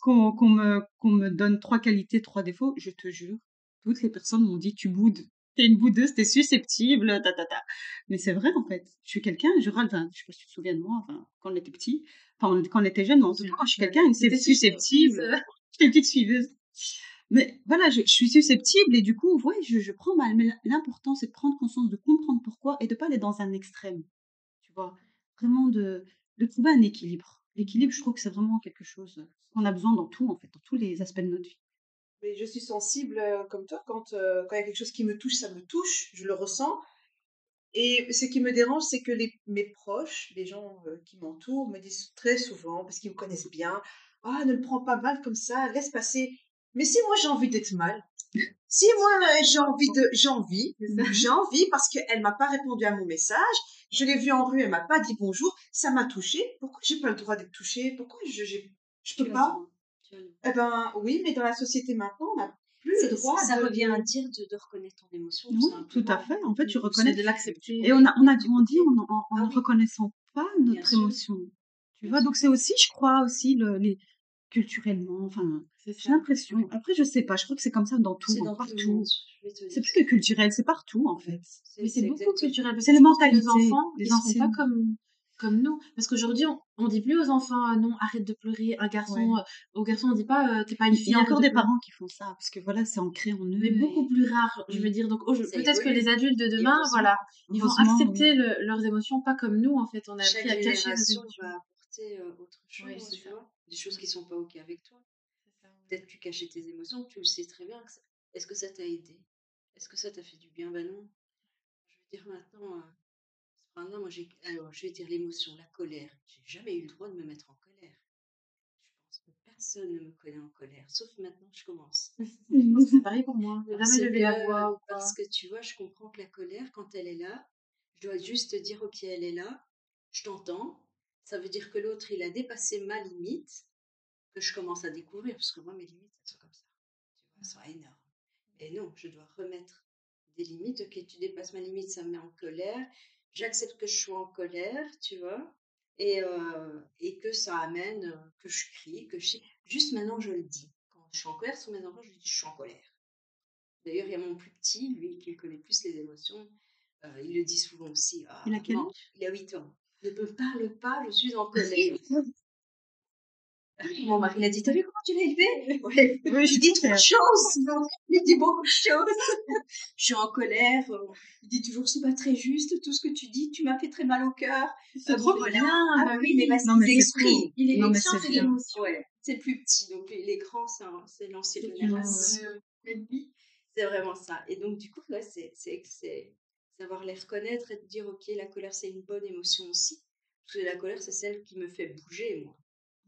qu'on me, qu'on me donne trois qualités, trois défauts, je te jure, toutes les personnes m'ont dit tu boudes. T'es une boudeuse, t'es susceptible, ta ta ta. Mais c'est vrai en fait. Je suis quelqu'un, je râle, enfin, je sais pas si tu te souviens de moi, enfin, quand on était petit, enfin, quand on était jeune, mais en tout cas, je suis quelqu'un, C'était susceptible. susceptible. J'étais une petite suiveuse. Mais voilà, je, je suis susceptible et du coup, ouais, je, je prends mal. Mais l'important, c'est de prendre conscience, de comprendre pourquoi et de pas aller dans un extrême. Tu vois, vraiment de, de trouver un équilibre. L'équilibre, je trouve que c'est vraiment quelque chose qu'on a besoin dans tout, en fait, dans tous les aspects de notre vie. Mais je suis sensible euh, comme toi, quand euh, quand il y a quelque chose qui me touche, ça me touche, je le ressens. Et ce qui me dérange, c'est que mes proches, les gens euh, qui m'entourent, me disent très souvent, parce qu'ils me connaissent bien, ah, ne le prends pas mal comme ça, laisse passer. Mais si moi j'ai envie d'être mal, si moi euh, j'ai envie de, j'ai envie, j'ai envie parce qu'elle m'a pas répondu à mon message, je l'ai vue en rue, elle m'a pas dit bonjour, ça m'a touchée. Pourquoi j'ai pas le droit d'être touchée? Pourquoi je, je peux as pas? Eh ben oui, mais dans la société maintenant, on n'a plus le droit ça de. revient à dire de, de reconnaître ton émotion. Oui, tout à fait. En fait, tu reconnais. de l'accepter. Et on a, on a grandi en en- en Ah ne reconnaissant pas notre émotion. Tu vois, donc c'est aussi, je crois, aussi le, les, culturellement, enfin, j'ai l'impression. Après, je sais pas, je crois que c'est comme ça dans tout, dans partout. C'est plus que culturel, c'est partout, en fait. Mais c'est beaucoup culturel. C'est les mentalités, Nos enfants, les anciennes. pas comme, comme nous. Parce qu'aujourd'hui, on, on dit plus aux enfants, ah non, arrête de pleurer. Un garçon, Ouais. euh, au garçon, on dit pas, euh, t'es pas une Il fille. y a encore de des pleurer. parents qui font ça, parce que voilà, c'est ancré en eux. Mais et- beaucoup plus rare, je veux dire. Donc, oh, peut-être que les adultes de demain, voilà, ils vont oui. accepter le- leurs émotions, pas comme nous, en fait. On a Chaque appris à cacher génération émotions. va apporter euh, autre chose, Oui, tu vois. Des choses qui sont pas OK avec toi. Peut-être tu cachais tes émotions, tu le sais très bien. Est-ce que ça t'a aidé? Est-ce que ça t'a fait du bien? Ben non. Je veux dire maintenant, euh, moi j'ai, alors je vais dire l'émotion, la colère. J'ai jamais eu le droit de me mettre en colère. Je pense que personne ne me connaît en colère, sauf maintenant je commence. Je pense que c'est pareil pour moi. Jamais levé la ou quoi. Parce que tu vois, je comprends que la colère, quand elle est là, je dois juste te dire, ok, elle est là, je t'entends. Ça veut dire que l'autre, il a dépassé ma limite, que je commence à découvrir, parce que moi, mes limites, elles sont comme ça. Tu vois, elles sont énormes. Et non, je dois remettre des limites. Ok, tu dépasses ma limite, ça me met en colère. J'accepte que je sois en colère, tu vois, et, euh, et que ça amène, euh, que je crie, que je... Juste maintenant, je le dis. Quand je suis en colère sur mes enfants, je dis, je suis en colère. D'ailleurs, il y a mon plus petit, lui, qui connaît plus les émotions. euh, il le dit souvent aussi. Ah, Il a quel âge? Il a 8 ans. Ne me parle pas, je suis en colère. Mon mari l'a dit, t'as vu comment tu l'as élevé ouais. Oui, je Il dit suis trop de choses. Il dit beaucoup de choses. je suis en colère. euh, Il dit toujours, c'est pas très juste, tout ce que tu dis, tu m'as fait très mal au cœur. C'est Euh, trop voilà. bien. Ah bah oui, mais parce Non, qu'il. Il est conscient c'est l'émotion. Ouais, c'est le plus petit. Donc l'écran, c'est l'ancienne génération. C'est vraiment ça. Et donc, du coup, c'est- c'est savoir les reconnaître et de dire, OK, la colère, c'est une bonne émotion aussi. Parce que la colère, c'est celle qui me fait bouger, moi.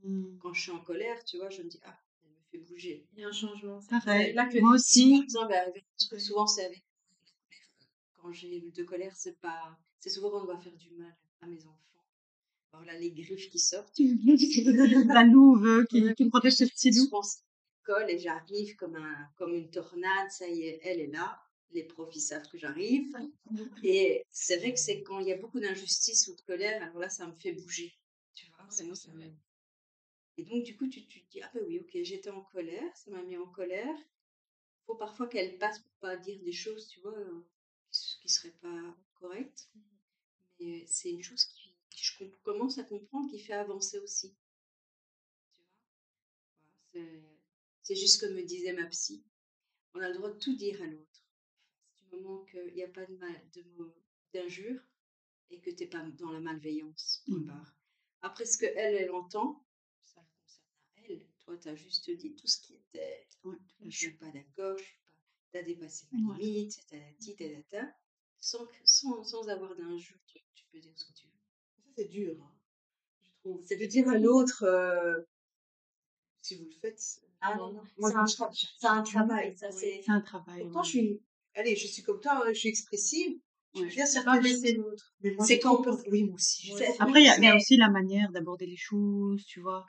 Mm. Quand je suis en colère, tu vois, je me dis, ah, elle me fait bouger. Il y a un changement. Pareil. là que Moi Par aussi. exemple, avec- parce que souvent, c'est avec quand j'ai de colère, c'est pas. C'est souvent quand on va faire du mal à mes enfants. Alors là, les griffes qui sortent. La louve qui, qui protège ses petits loups. colle et j'arrive comme, un, comme une tornade, ça y est, elle est là. Les profs, ils savent que j'arrive. Et c'est vrai que c'est quand il y a beaucoup d'injustice ou de colère, alors là, ça me fait bouger. Tu vois, c'est moi, ça me- Et donc, du coup, tu, tu te dis, ah ben oui, ok, j'étais en colère, ça m'a mis en colère. faut parfois qu'elle passe pour pas dire des choses, tu vois, euh, qui, qui seraient pas correctes. Mais c'est une chose qui, que je com- commence à comprendre qui fait avancer aussi. Tu vois? C'est- juste comme me disait ma psy, on a le droit de tout dire à l'autre. Du moment qu'il n'y a pas de mal, de mots, d'injures et que tu n'es pas dans la malveillance. barre. Après ce qu'elle, elle entend, Toi, tu as juste dit tout ce qui était. Ouais, Je suis pas d'accord, je suis pas. Tu as dépassé ma Ouais. limite, t'as dit, t'as t'as sans, sans, sans avoir d'injures. Tu, tu peux dire ce que tu veux. Ça, c'est dur, hein, je trouve. C'est De dire à l'autre, euh, si vous le faites. Ah non, non, c'est un, tra- c'est travail, ça Oui. c'est. C'est un travail. Pourtant, ouais. je suis. Allez, je suis comme toi, hein, je suis expressive. Je Ouais. veux dire blesser l'autre. Mais moi, C'est quand- trop peur. Oui, moi aussi. Après, il y, a- aussi la manière d'aborder les choses, tu vois.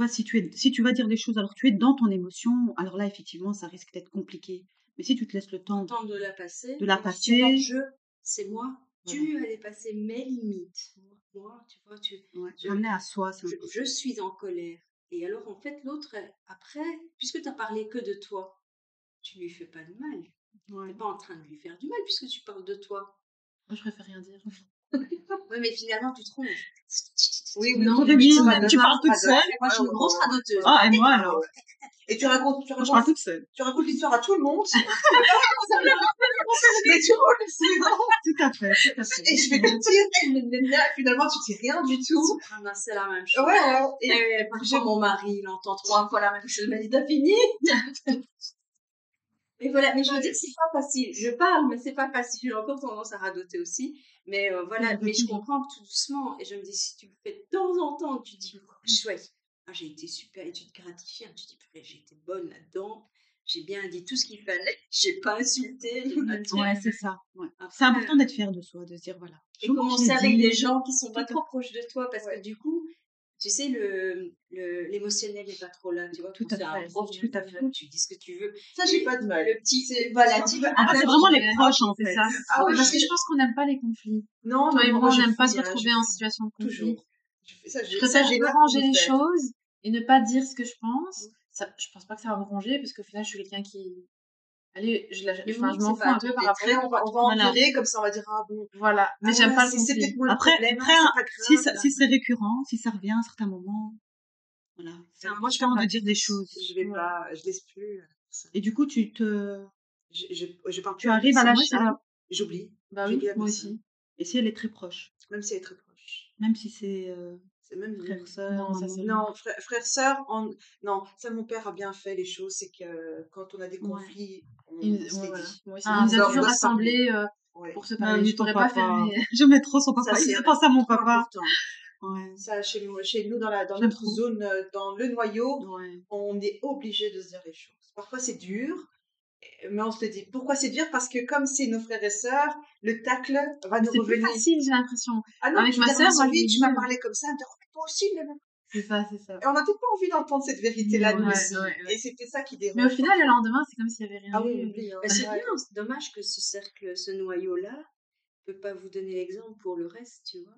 Tu vois, si tu, es, si tu vas dire des choses alors que tu es dans ton émotion, alors là, effectivement, ça risque d'être compliqué. Mais si tu te laisses le temps, temps de la passer. De la tu passer. je, c'est moi. Tu as dépassé mes limites. Moi, tu vois, tu, ouais, je- à soi, je, suis en colère. Et alors, en fait, l'autre, après, puisque tu as parlé que de toi, tu lui fais pas de mal. Tu Ouais. n'es pas en train de lui faire du mal puisque tu parles de toi. Moi, je préfère rien dire. Oui, mais finalement, tu te trompes. Oui, oui, Non, oui, mais oui, tu- tu parles toute seule. Moi, je suis une grosse radoteuse. Ah, et moi alors Et tu racontes, tu racontes, toute seule. tu racontes l'histoire à tout le monde. mais tu vois, c'est Tout à fait, tout à fait. Et je vais te dire, finalement, tu dis rien du tout. C'est la même chose. Ouais, ouais. Et parfois, mon mari, il entend trois fois la même chose. Il m'a dit, t'as fini Et voilà, mais je veux dire, c'est pas facile. Je parle, mais c'est pas facile. J'ai encore tendance à radoter aussi. Mais euh, voilà, mais je comprends tout doucement. Et je me dis, si tu le fais de temps en temps, tu dis, chouette, ah, j'ai été super. Et tu te gratifies. hein. Tu te dis, purée, j'ai été bonne là-dedans. J'ai bien dit tout ce qu'il fallait. J'ai pas insulté. Ouais, c'est ça. ouais. C'est important d'être fier de soi, de se dire voilà. et commencer avec des gens qui sont pas trop proches de toi parce Ouais. que du coup tu sais le le- l'émotionnel n'est pas trop là tu vois Tout à un fait, tout à tu- fait. tu dis ce que tu veux ça, j'ai pas de mal. le petit C'est- voilà c'est- tu veux fait, c'est vraiment les proches, en C'est fait. ça. Ah ouais, Parce que je pense qu'on n'aime pas les conflits. Non, Toi et non, moi, on je n'aime pas se hein, retrouver je en situation de conflit. Toujours. Je fais ça, Je j'ai- préfère ranger les choses et ne pas dire ce que je pense. Ça, je pense pas que ça va me ranger parce qu'au final, je suis quelqu'un qui. Allez, je, la- Mais enfin, oui, je m'en fous un peu par rapport. Après, on va, on va Voilà. empirer, comme ça, on va dire, ah bon. Voilà, mais ah j'aime ouais, pas le c'est- moi Après, problème, après, hein, si, ça- si c'est récurrent, si ça revient à un certain moment, voilà. C'est Enfin, moi, je important de dire des choses. Je vais Ouais. pas, je laisse plus. euh, ça. Et du coup, tu te, Je, je, je parle tu plus arrives à lâcher, à- J'oublie, Bah oui, moi aussi. et si elle est très proche, même si elle est très proche. même si c'est euh, C'est même frère, sœur, Non, ça, frère, frère, sœur, on... non, ça, mon père a bien fait les choses, c'est que quand on a des Ouais. conflits, on, Il, on se ouais, voilà. dit. Ah, il nous on a toujours rassemblés euh, pour se parler. je pourrais pas fermer. J'aimais trop son Ça, papa. c'est Je pense à mon papa. Ouais. Ça, chez, moi- chez nous, dans, la, dans notre zone, euh, dans le noyau, Ouais. on est obligé de se dire les choses. Parfois, c'est dur, mais on se le dit. Pourquoi c'est dur Parce que comme c'est nos frères et sœurs, le tacle va nous C'est plus revenir. facile, j'ai l'impression. Ah non, Avec tu ma sœur, moi, tu m'as parlé comme ça, toi aussi, là, là. C'est ça, c'est ça. Et on n'avait pas envie d'entendre cette vérité-là, nous aussi. ouais, ouais. Et c'était ça qui dérange. Mais au final, le lendemain, c'est comme s'il y avait rien Ah oui, hein. C'est bien c'est dommage que ce cercle ce noyau là peut pas vous donner l'exemple pour le reste tu vois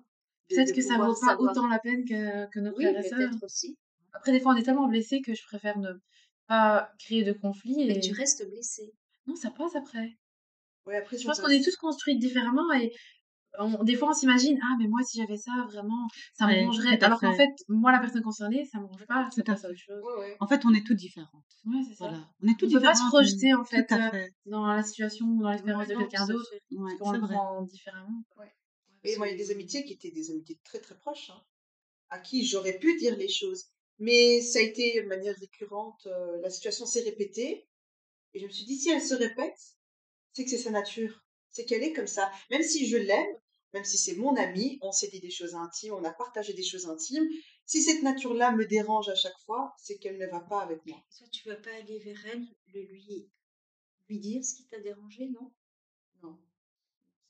Peut-être que ça pouvoir vaut pas savoir- autant la peine que, que nos oui frères et sœurs. peut-être aussi Après, des fois, on est tellement blessé que je préfère ne pas créer de conflit. mais Et... tu restes blessé Non, ça passe après. Ouais, après, Je pense qu'on est tous construits différemment et on- des fois, on s'imagine, ah, mais moi, si j'avais ça, vraiment, ça me Ouais, à Alors qu'en fait. moi, la personne concernée, ça me range pas, à fait. autre chose. Ouais, ouais. En fait, on est toutes différentes. Ouais, c'est ça. Voilà. On est toutes On peut pas se projeter, en fait, euh, fait. dans la situation ou dans l'expérience de quelqu'un d'autre, parce qu'on c'est le prend différemment. Et moi, il y a des amitiés qui étaient des amitiés très très proches, hein, à qui j'aurais pu dire les choses. Mais ça a été de manière récurrente, euh, la situation s'est répétée. Et je me suis dit, si elle se répète, c'est que c'est sa nature. C'est qu'elle est comme ça. Même si je l'aime, même si c'est mon ami, on s'est dit des choses intimes, on a partagé des choses intimes. Si cette nature-là me dérange à chaque fois, c'est qu'elle ne va pas avec moi. Toi tu vas pas aller vers elle le lui lui dire ce qui t'a dérangé non? Non.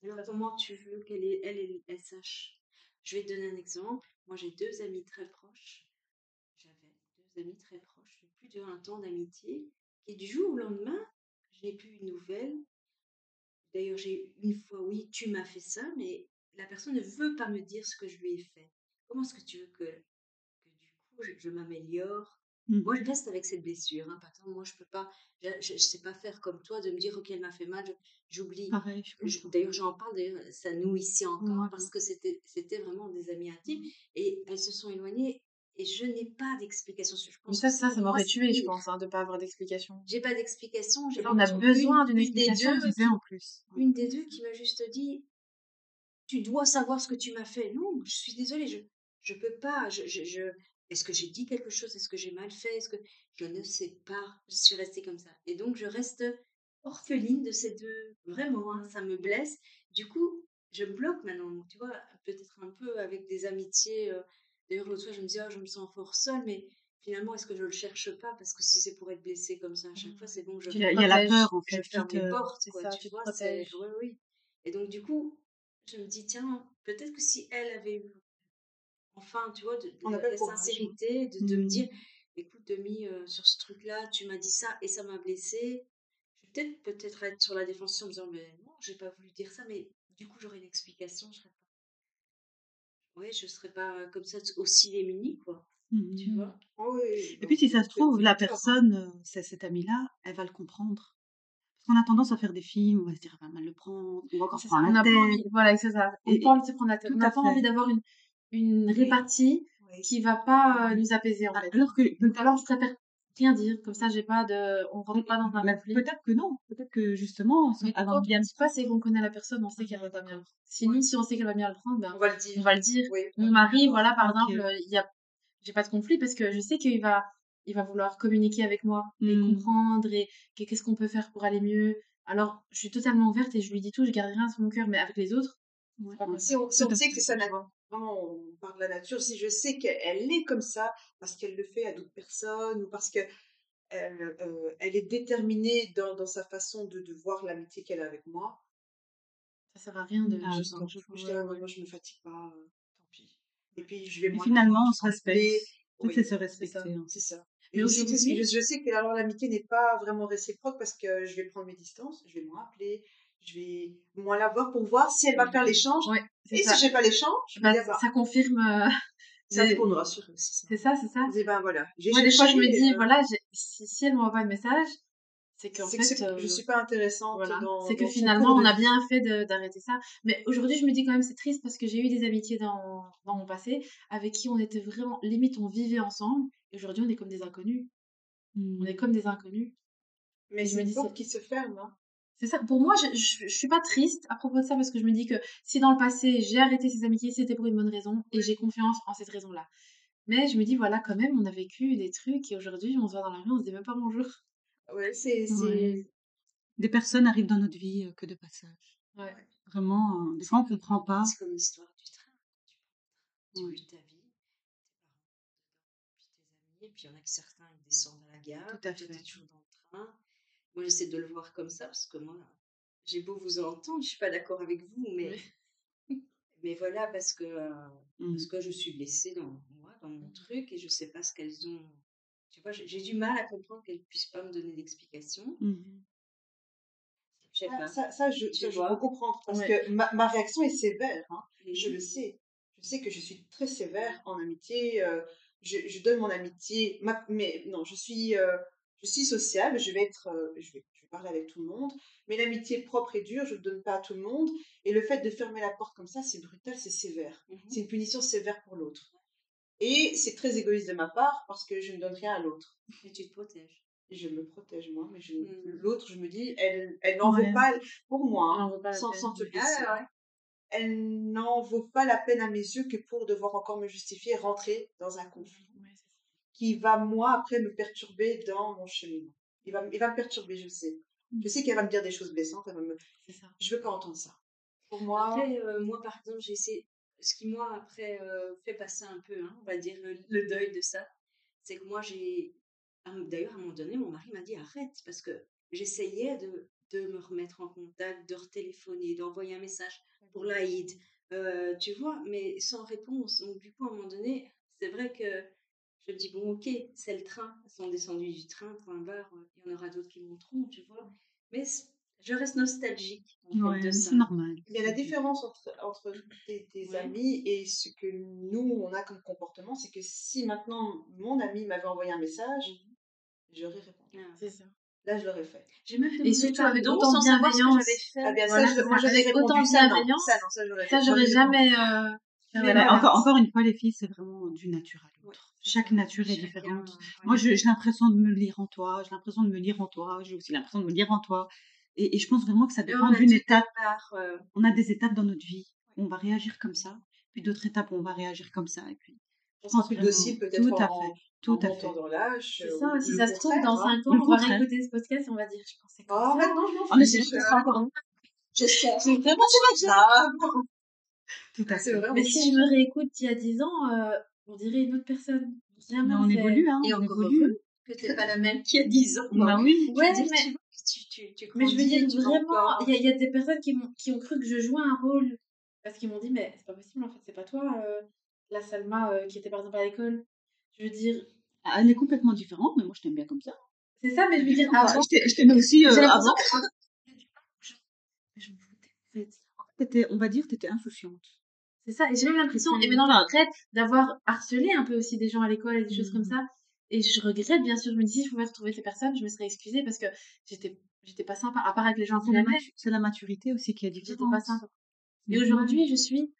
alors comment tu veux qu'elle elle elle sache je vais te donner un exemple moi j'ai deux amis très proches amis très proches plus de 20 ans d'amitié et du jour au lendemain je n'ai plus une nouvelle D'ailleurs, j'ai une fois, oui, tu m'as fait ça, mais la personne ne veut pas me dire ce que je lui ai fait. Comment est-ce que tu veux que, que du coup, je, je m'améliore? Mhm. Moi, je reste avec cette blessure. hein. Par exemple, moi, je peux pas, je ne sais pas faire comme toi, de me dire, OK, elle m'a fait mal, j'oublie. Je. D'ailleurs, j'en parle, d'ailleurs, ça nous ici encore, parce que c'était c'était vraiment des amis intimes, et elles se sont éloignées, et je n'ai pas d'explication. Mais ça, ça, ça m'aurait tué, je pense, hein, de pas avoir d'explication. J'ai pas d'explication. j'ai On a besoin d'une une des explication. deux en plus. une des deux qui m'a juste dit tu dois savoir ce que tu m'as fait non je suis désolée je je peux pas je, je, je- est-ce que j'ai dit quelque chose? Est-ce que j'ai mal fait? Est-ce que je ne sais pas? Je suis restée comme ça et donc je reste orpheline de ces deux vraiment hein, ça me blesse du coup je me bloque maintenant tu vois peut-être un peu avec des amitiés euh, d'ailleurs l'autre fois je me disais Ah, je me sens fort seule mais finalement est-ce que je le cherche pas? Parce que si c'est pour être blessée comme ça à chaque fois c'est bon je Il y a, la peur, en je fait. qui ferme les te- portes, c'est quoi, ça, tu vois. Oui, oui. Et donc, du coup, je me dis, tiens, peut-être que si elle avait eu, enfin, tu vois, de, de la, sincérité, de, de me Mhm. dire, écoute, Demi, euh, sur ce truc-là, tu m'as dit ça et ça m'a blessée. Je vais peut-être peut-être être sur la défensive en me disant, mais non, j'ai pas voulu dire ça, mais du coup, j'aurais une explication, je serais. Ouais, je serais pas euh, comme ça aussi démunie, quoi, Mhm. tu vois? Ah oui, Et puis, si ça se trouve, la personne personne, euh, c'est cet ami-là, elle va le comprendre. Parce qu'on a tendance à faire des films, on va se dire, elle va mal le prendre, on va encore se prendre on la n'a pas tête. envie, voilà, c'est ça. On n'a pas envie de se prendre la tête. tout On n'a à pas fait. envie d'avoir une, une répartie Oui. qui va pas euh, nous apaiser, en fait. Alors que, Donc alors, je préfère rien dire. Comme ça, j'ai pas de, on rentre pas dans un conflit. peut-être que non. Peut-être que justement, Mais quand bien on dit pas, c'est qu'on connaît la personne, on sait qu'elle va pas bien le prendre. Sinon, si on sait qu'elle va bien le prendre, ben, On va le on dire. va le dire. Oui. Mon mari, voilà, par exemple, euh, il y a, j'ai pas de conflit parce que je sais qu'il va, il va vouloir communiquer avec moi et Hmm. comprendre et que- qu'est-ce qu'on peut faire pour aller mieux. Alors, je suis totalement ouverte et je lui dis tout, je garde rien sur mon cœur, mais avec les autres, Ouais. Si on, si on sait que ça n'a vraiment, on parle de la nature, si je sais qu'elle est comme ça parce qu'elle le fait à d'autres personnes ou parce que elle, euh, elle est déterminée dans, dans sa façon de, de voir l'amitié qu'elle a avec moi, Ça sert à rien de. Ah, je, d'accord. je, je, Ouais, dis, ouais. moi je me fatigue pas, euh, tant pis. Et puis je vais Mais finalement, on se respecte. rappeler, oui, c'est se respecter. c'est ça. Mais Et aussi, je, je sais que alors l'amitié n'est pas vraiment réciproque parce que je vais prendre mes distances, je vais moins appeler, je vais moins la voir pour voir si elle va faire l'échange. Ouais, Et ça. si j'ai pas je Bah, dire, bah, ça confirme. euh, ça pour nous rassurer aussi. C'est ça, c'est ça. Je dis, ben voilà, Moi, des fois, je me dis, euh, voilà, si, si elle m'envoie pas de message, c'est qu'en fait, que c'est- euh, je suis pas intéressante voilà, dans. c'est que finalement, on a bien fait d'arrêter ça. Mais aujourd'hui, je me dis quand même, c'est triste parce que j'ai eu des amitiés dans, dans mon passé avec qui on était vraiment, limite, on vivait ensemble. Et aujourd'hui, on est comme des inconnus. On est comme des inconnus. Mais je c'est me une dis, porte c'est- qui se ferme. Hein. C'est ça. Pour moi, je, je, je suis pas triste à propos de ça parce que je me dis que si dans le passé, j'ai arrêté ces amitiés, c'était pour une bonne raison et j'ai confiance en cette raison-là. Mais je me dis, voilà, quand même, on a vécu des trucs et aujourd'hui, on se voit dans la rue, on se dit même pas bonjour. Ouais, c'est. c'est- Ouais. Des personnes arrivent dans notre vie euh, que de passage. Ouais. Vraiment, euh, des fois, on comprend pas. C'est comme l'histoire du train. Tu Ouais. ta vie, tes parents, puis tes amis, et puis il y en a que certains ils descendent à la gare, Tout à fait. toujours dans le train. Moi j'essaie de le voir comme ça parce que moi j'ai beau vous entendre, je suis pas d'accord avec vous, mais mais voilà parce que Hmm. parce que je suis blessée dans moi, dans mon truc et je sais pas ce qu'elles ont. Tu vois, j'ai du mal à comprendre qu'elles puissent pas me donner Ah, pas. ça, ça, je, ça, je peux comprendre parce Ouais. que ma, ma réaction est sévère. Hein. Je le sais. Je sais que je suis très sévère en amitié. euh, je, je donne mon amitié. ma- mais non, je suis, euh, je suis sociable. Je vais être, euh, je vais, je vais parler avec tout le monde. Mais l'amitié propre et dure, je ne donne pas à tout le monde. Et le fait de fermer la porte comme ça, c'est brutal, c'est sévère. Mhm. C'est une punition sévère pour l'autre. Et c'est très égoïste de ma part parce que je ne donne rien à l'autre. Et tu te protèges. Et je me protège moi, mais Mhm. l'autre, je me dis, elle, elle n'en Ouais. vaut pas pour moi, Elle hein, pas sans, peine, sans te blesser. Elle n'en vaut pas la peine à mes yeux que pour devoir encore me justifier et rentrer dans un conflit. Qui va, moi, après, me perturber dans mon cheminement. Il va, il va me perturber, je le sais. Je sais qu'elle va me dire des choses blessantes. Elle va me... C'est ça. Je veux pas entendre ça. Pour moi, Après, euh, moi, par exemple, j'ai essayé. Ce qui, moi, après, euh, fait passer un peu, hein, on va dire, le, le deuil de ça, c'est que moi, j'ai. D'ailleurs, à un moment donné, mon mari m'a dit arrête, parce que j'essayais de, de me remettre en contact, de retéléphoner, d'envoyer un message pour l'Aïd, euh, tu vois, mais sans réponse. Donc, du coup, à un moment donné, c'est vrai que je me dis bon, ok, c'est le train, elles sont descendues du train, point barre, il y en aura d'autres qui monteront, tu vois. Mais je reste nostalgique en fait, Ouais, de mais ça. c'est normal. il y a la différence entre, entre tes, tes Ouais. amis et ce que nous, on a comme comportement, c'est que si maintenant mon ami m'avait envoyé un message, j'aurais répondu. Ah. C'est ça. Là, je l'aurais fait. J'ai même Et demandé surtout avec pardon autant de bienveillance. j'avais fait. Ah bien, Voilà, ça, je- c'est moi Avec autant ça, non. bienveillance, Ça, non, ça, j'aurais Ça, jamais. euh, Voilà, encore, encore une fois, les filles, c'est vraiment du nature à l'autre. c'est Chaque nature est Chacun, différente. ouais. Moi, j'ai l'impression de me lire en toi, j'ai l'impression de me lire en toi, j'ai aussi l'impression de me lire en toi. Et, et je pense vraiment que ça dépend d'une étape. euh, On a des étapes dans notre vie où on va réagir comme ça, puis d'autres étapes où on va réagir comme ça. Et puis, On sera plus docile peut-être tout à en, fait, en tout à montant fait. dans l'âge. C'est euh, si ça se trouve, dans hein. 5 ans, on va réécouter ce podcast et on va dire, je pensais Oh, maintenant, je m'en J'espère. Vraiment grave. Tout à fait. Mais si je me réécoute il y a 10 ans, euh, on dirait une autre personne. Mais on évolue, hein, Et on évolue. que t'es pas la même qu'il y a 10 ans. Bah oui. Ouais, dire, mais- tu tu, tu, tu Mais je veux dire, vraiment, il y, a- il y a des personnes qui, m'ont- qui ont cru que je jouais un rôle. Parce qu'ils m'ont dit, mais c'est pas possible, en fait, c'est pas toi, euh, la Salma euh, qui était par exemple à l'école. Je veux dire, Ah, Elle est complètement différente, mais moi, je t'aime bien comme ça. c'est ça, mais je veux dire, avant, je t'ai- je t'aimais aussi euh, avant. Je m'en foutais, en fait. T'étais- On va dire, tu étais insouciante. C'est ça, et j'ai même l'impression, et maintenant je regrette d'avoir harcelé un peu aussi des gens à l'école et des choses comme Mhm. ça. Et je regrette, bien sûr, je me dis, si je pouvais retrouver ces personnes, je me serais excusée parce que j'étais j'étais pas sympa, à part avec les gens qui C'est la, m'aimaient, matu- c'est la maturité aussi qui est j'étais différente. pas sympa. Et Mhm. aujourd'hui, je suis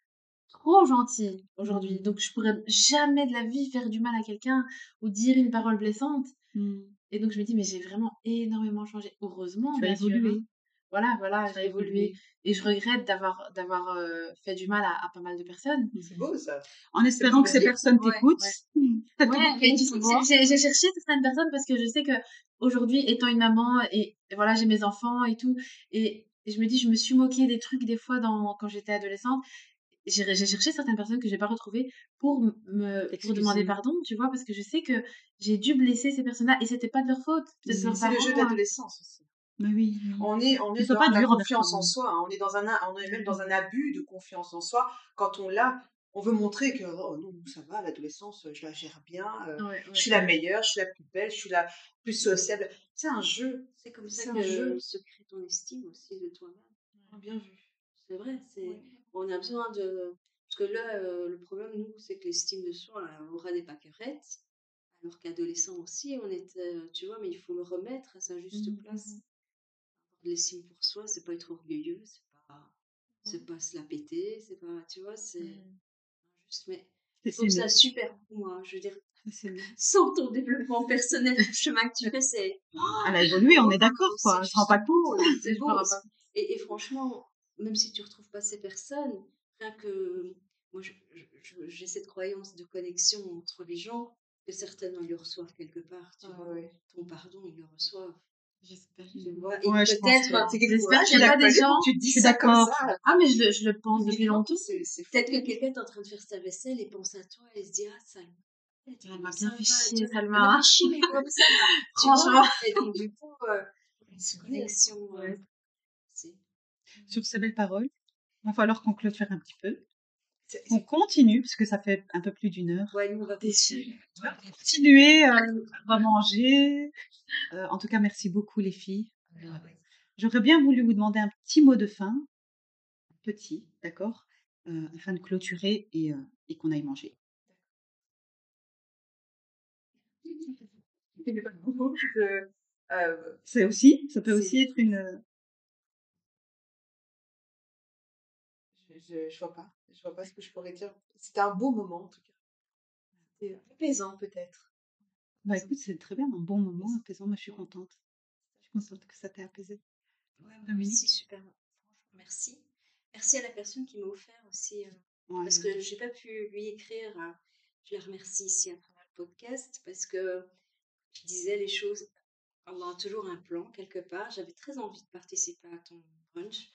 trop gentille aujourd'hui. Donc, je pourrais jamais de la vie faire du mal à quelqu'un ou dire une parole blessante. Mmh. Et donc, je me dis, mais j'ai vraiment énormément changé. Heureusement, Tu as évolué. Voilà, voilà, j'ai évolué. Et je regrette d'avoir d'avoir euh, fait du mal à, à pas mal de personnes. C'est beau ça. En espérant que ces personnes t'écoutent. Ouais, j'ai cherché certaines personnes parce que je sais que aujourd'hui, étant une maman et, et voilà, j'ai mes enfants et tout, et, et je me dis, je me suis moquée des trucs des fois dans, quand j'étais adolescente. J'ai cherché certaines personnes que j'ai pas retrouvées pour me pour demander pardon, tu vois, parce que je sais que j'ai dû blesser ces personnes-là et c'était pas de leur faute, C'est le jeu de hein. l'adolescence aussi. Mais oui. oui. On est, on est dans pas la dur envers confiance en soi. hein. On est dans un, on est même dans un abus de confiance en soi. Quand on l'a, on veut montrer que oh non, ça va, l'adolescence, je la gère bien. euh, Ouais, Je ouais. suis la meilleure, je suis la plus belle, je suis la plus sociable. C'est un jeu. C'est comme ça un que jeu. se crée ton estime aussi de toi-même. Bien vu. C'est vrai, c'est Ouais. on a besoin de parce que là euh, le problème nous c'est que l'estime de soi on aura des pâquerettes alors qu'adolescent aussi on était euh, tu vois mais il faut le remettre à sa juste Mhm, place. L'estime pour soi c'est pas être orgueilleux, c'est pas c'est pas se la péter, c'est pas tu vois, c'est Mhm. juste mais C'est je trouve ça super pour moi, je veux dire sans ton développement personnel, le chemin que tu fais c'est Elle a évolué, on est d'accord, quoi. Je me rends pas beau, c'est pas Et, et franchement, même si tu retrouves pas ces personnes, rien que moi, j'ai cette croyance de connexion entre les gens que certainement ils le reçoivent quelque part. Tu Ah vois, ouais. ton pardon, ils le reçoivent. J'espère. Tu vois, et Ouais, je peut-être, que- C'est quelque qu'il y a des gens- que tu Je ça comme d'accord. ça. Ah, mais je, le- je le pense depuis longtemps. Peut-être que quelqu'un est en train de faire sa vaisselle et pense à toi et se dit ah elle Elle m'a bien fait chier. Salma. Elle m'a comme ça. Franchement. Et donc du coup, euh, une connexion. euh, c'est- Sur ces belles paroles, il va falloir qu'on clôture un petit peu. On continue, parce que ça fait un peu plus d'une heure. Ouais, nous on va continuer. On va continuer, euh, on va manger. Euh, en tout cas, merci beaucoup les filles. J'aurais bien voulu vous demander un petit mot de fin. Petit, d'accord euh, Afin de clôturer et, et qu'on aille manger. C'est aussi, ça peut aussi être une... je, je, je vois pas. Je vois pas ce que je pourrais dire. C'était un beau moment en tout cas. C'était apaisant peut-être. Bah écoute, c'est très bien, un bon moment apaisant. Moi, je suis contente. Je suis contente que ça t'ait apaisé. Ouais, ouais, merci, super. Franchement, merci. Merci à la personne qui m'a offert aussi, euh, Ouais. parce que j'ai pas pu lui écrire. euh, je la remercie ici à travers le podcast, parce que je disais les choses on a toujours un plan quelque part. J'avais très envie de participer à ton brunch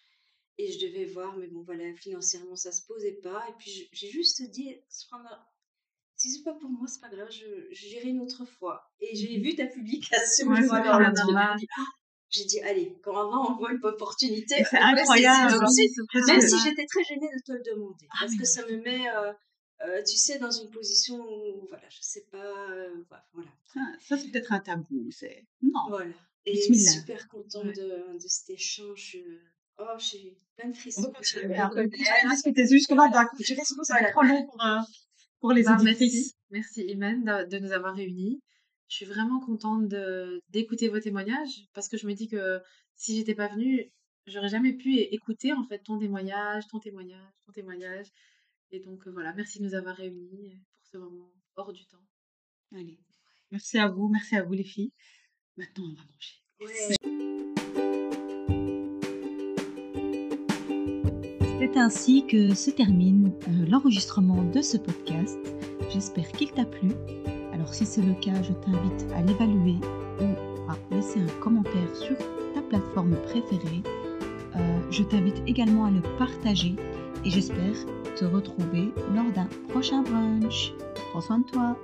et je devais voir, mais bon voilà, financièrement ça se posait pas. Et puis j'ai juste dit, si c'est pas pour moi, c'est pas grave, je j'irai une autre fois. Et j'ai vu ta publication, Ouais, dans le j'ai dit, Ah j'ai dit, allez, quand on voit une opportunité, c'est incroyable. Même si j'étais très gênée de te le demander, Ah, parce que ça me met, euh, euh, tu sais, dans une position où, voilà, je sais pas, euh, voilà. Ça, c'est peut-être un tabou. C'est... Non. Voilà. Et Bismillah. super contente Ouais. de, de cet échange. Oh, j'ai plein de On frissons. Je- on va discuter jusque-là, va continuer, sinon ça va être trop long pour, euh, pour les Bah, auditrices. merci, merci Iman de, de nous avoir réunis. Je suis vraiment contente d'écouter vos témoignages parce que je me dis que si j'étais pas venue, j'aurais jamais pu écouter en fait ton témoignage, ton témoignage, ton témoignage. Et donc euh, voilà, merci de nous avoir réunis pour ce moment hors du temps. Allez. Merci à vous, merci à vous les filles. Maintenant, on va manger. Ouais. C'est ainsi que se termine euh, l'enregistrement de ce podcast. J'espère qu'il t'a plu. Alors si c'est le cas, je t'invite à l'évaluer ou à laisser un commentaire sur ta plateforme préférée. Euh, je t'invite également à le partager et j'espère te retrouver lors d'un prochain brunch. Prends soin de toi.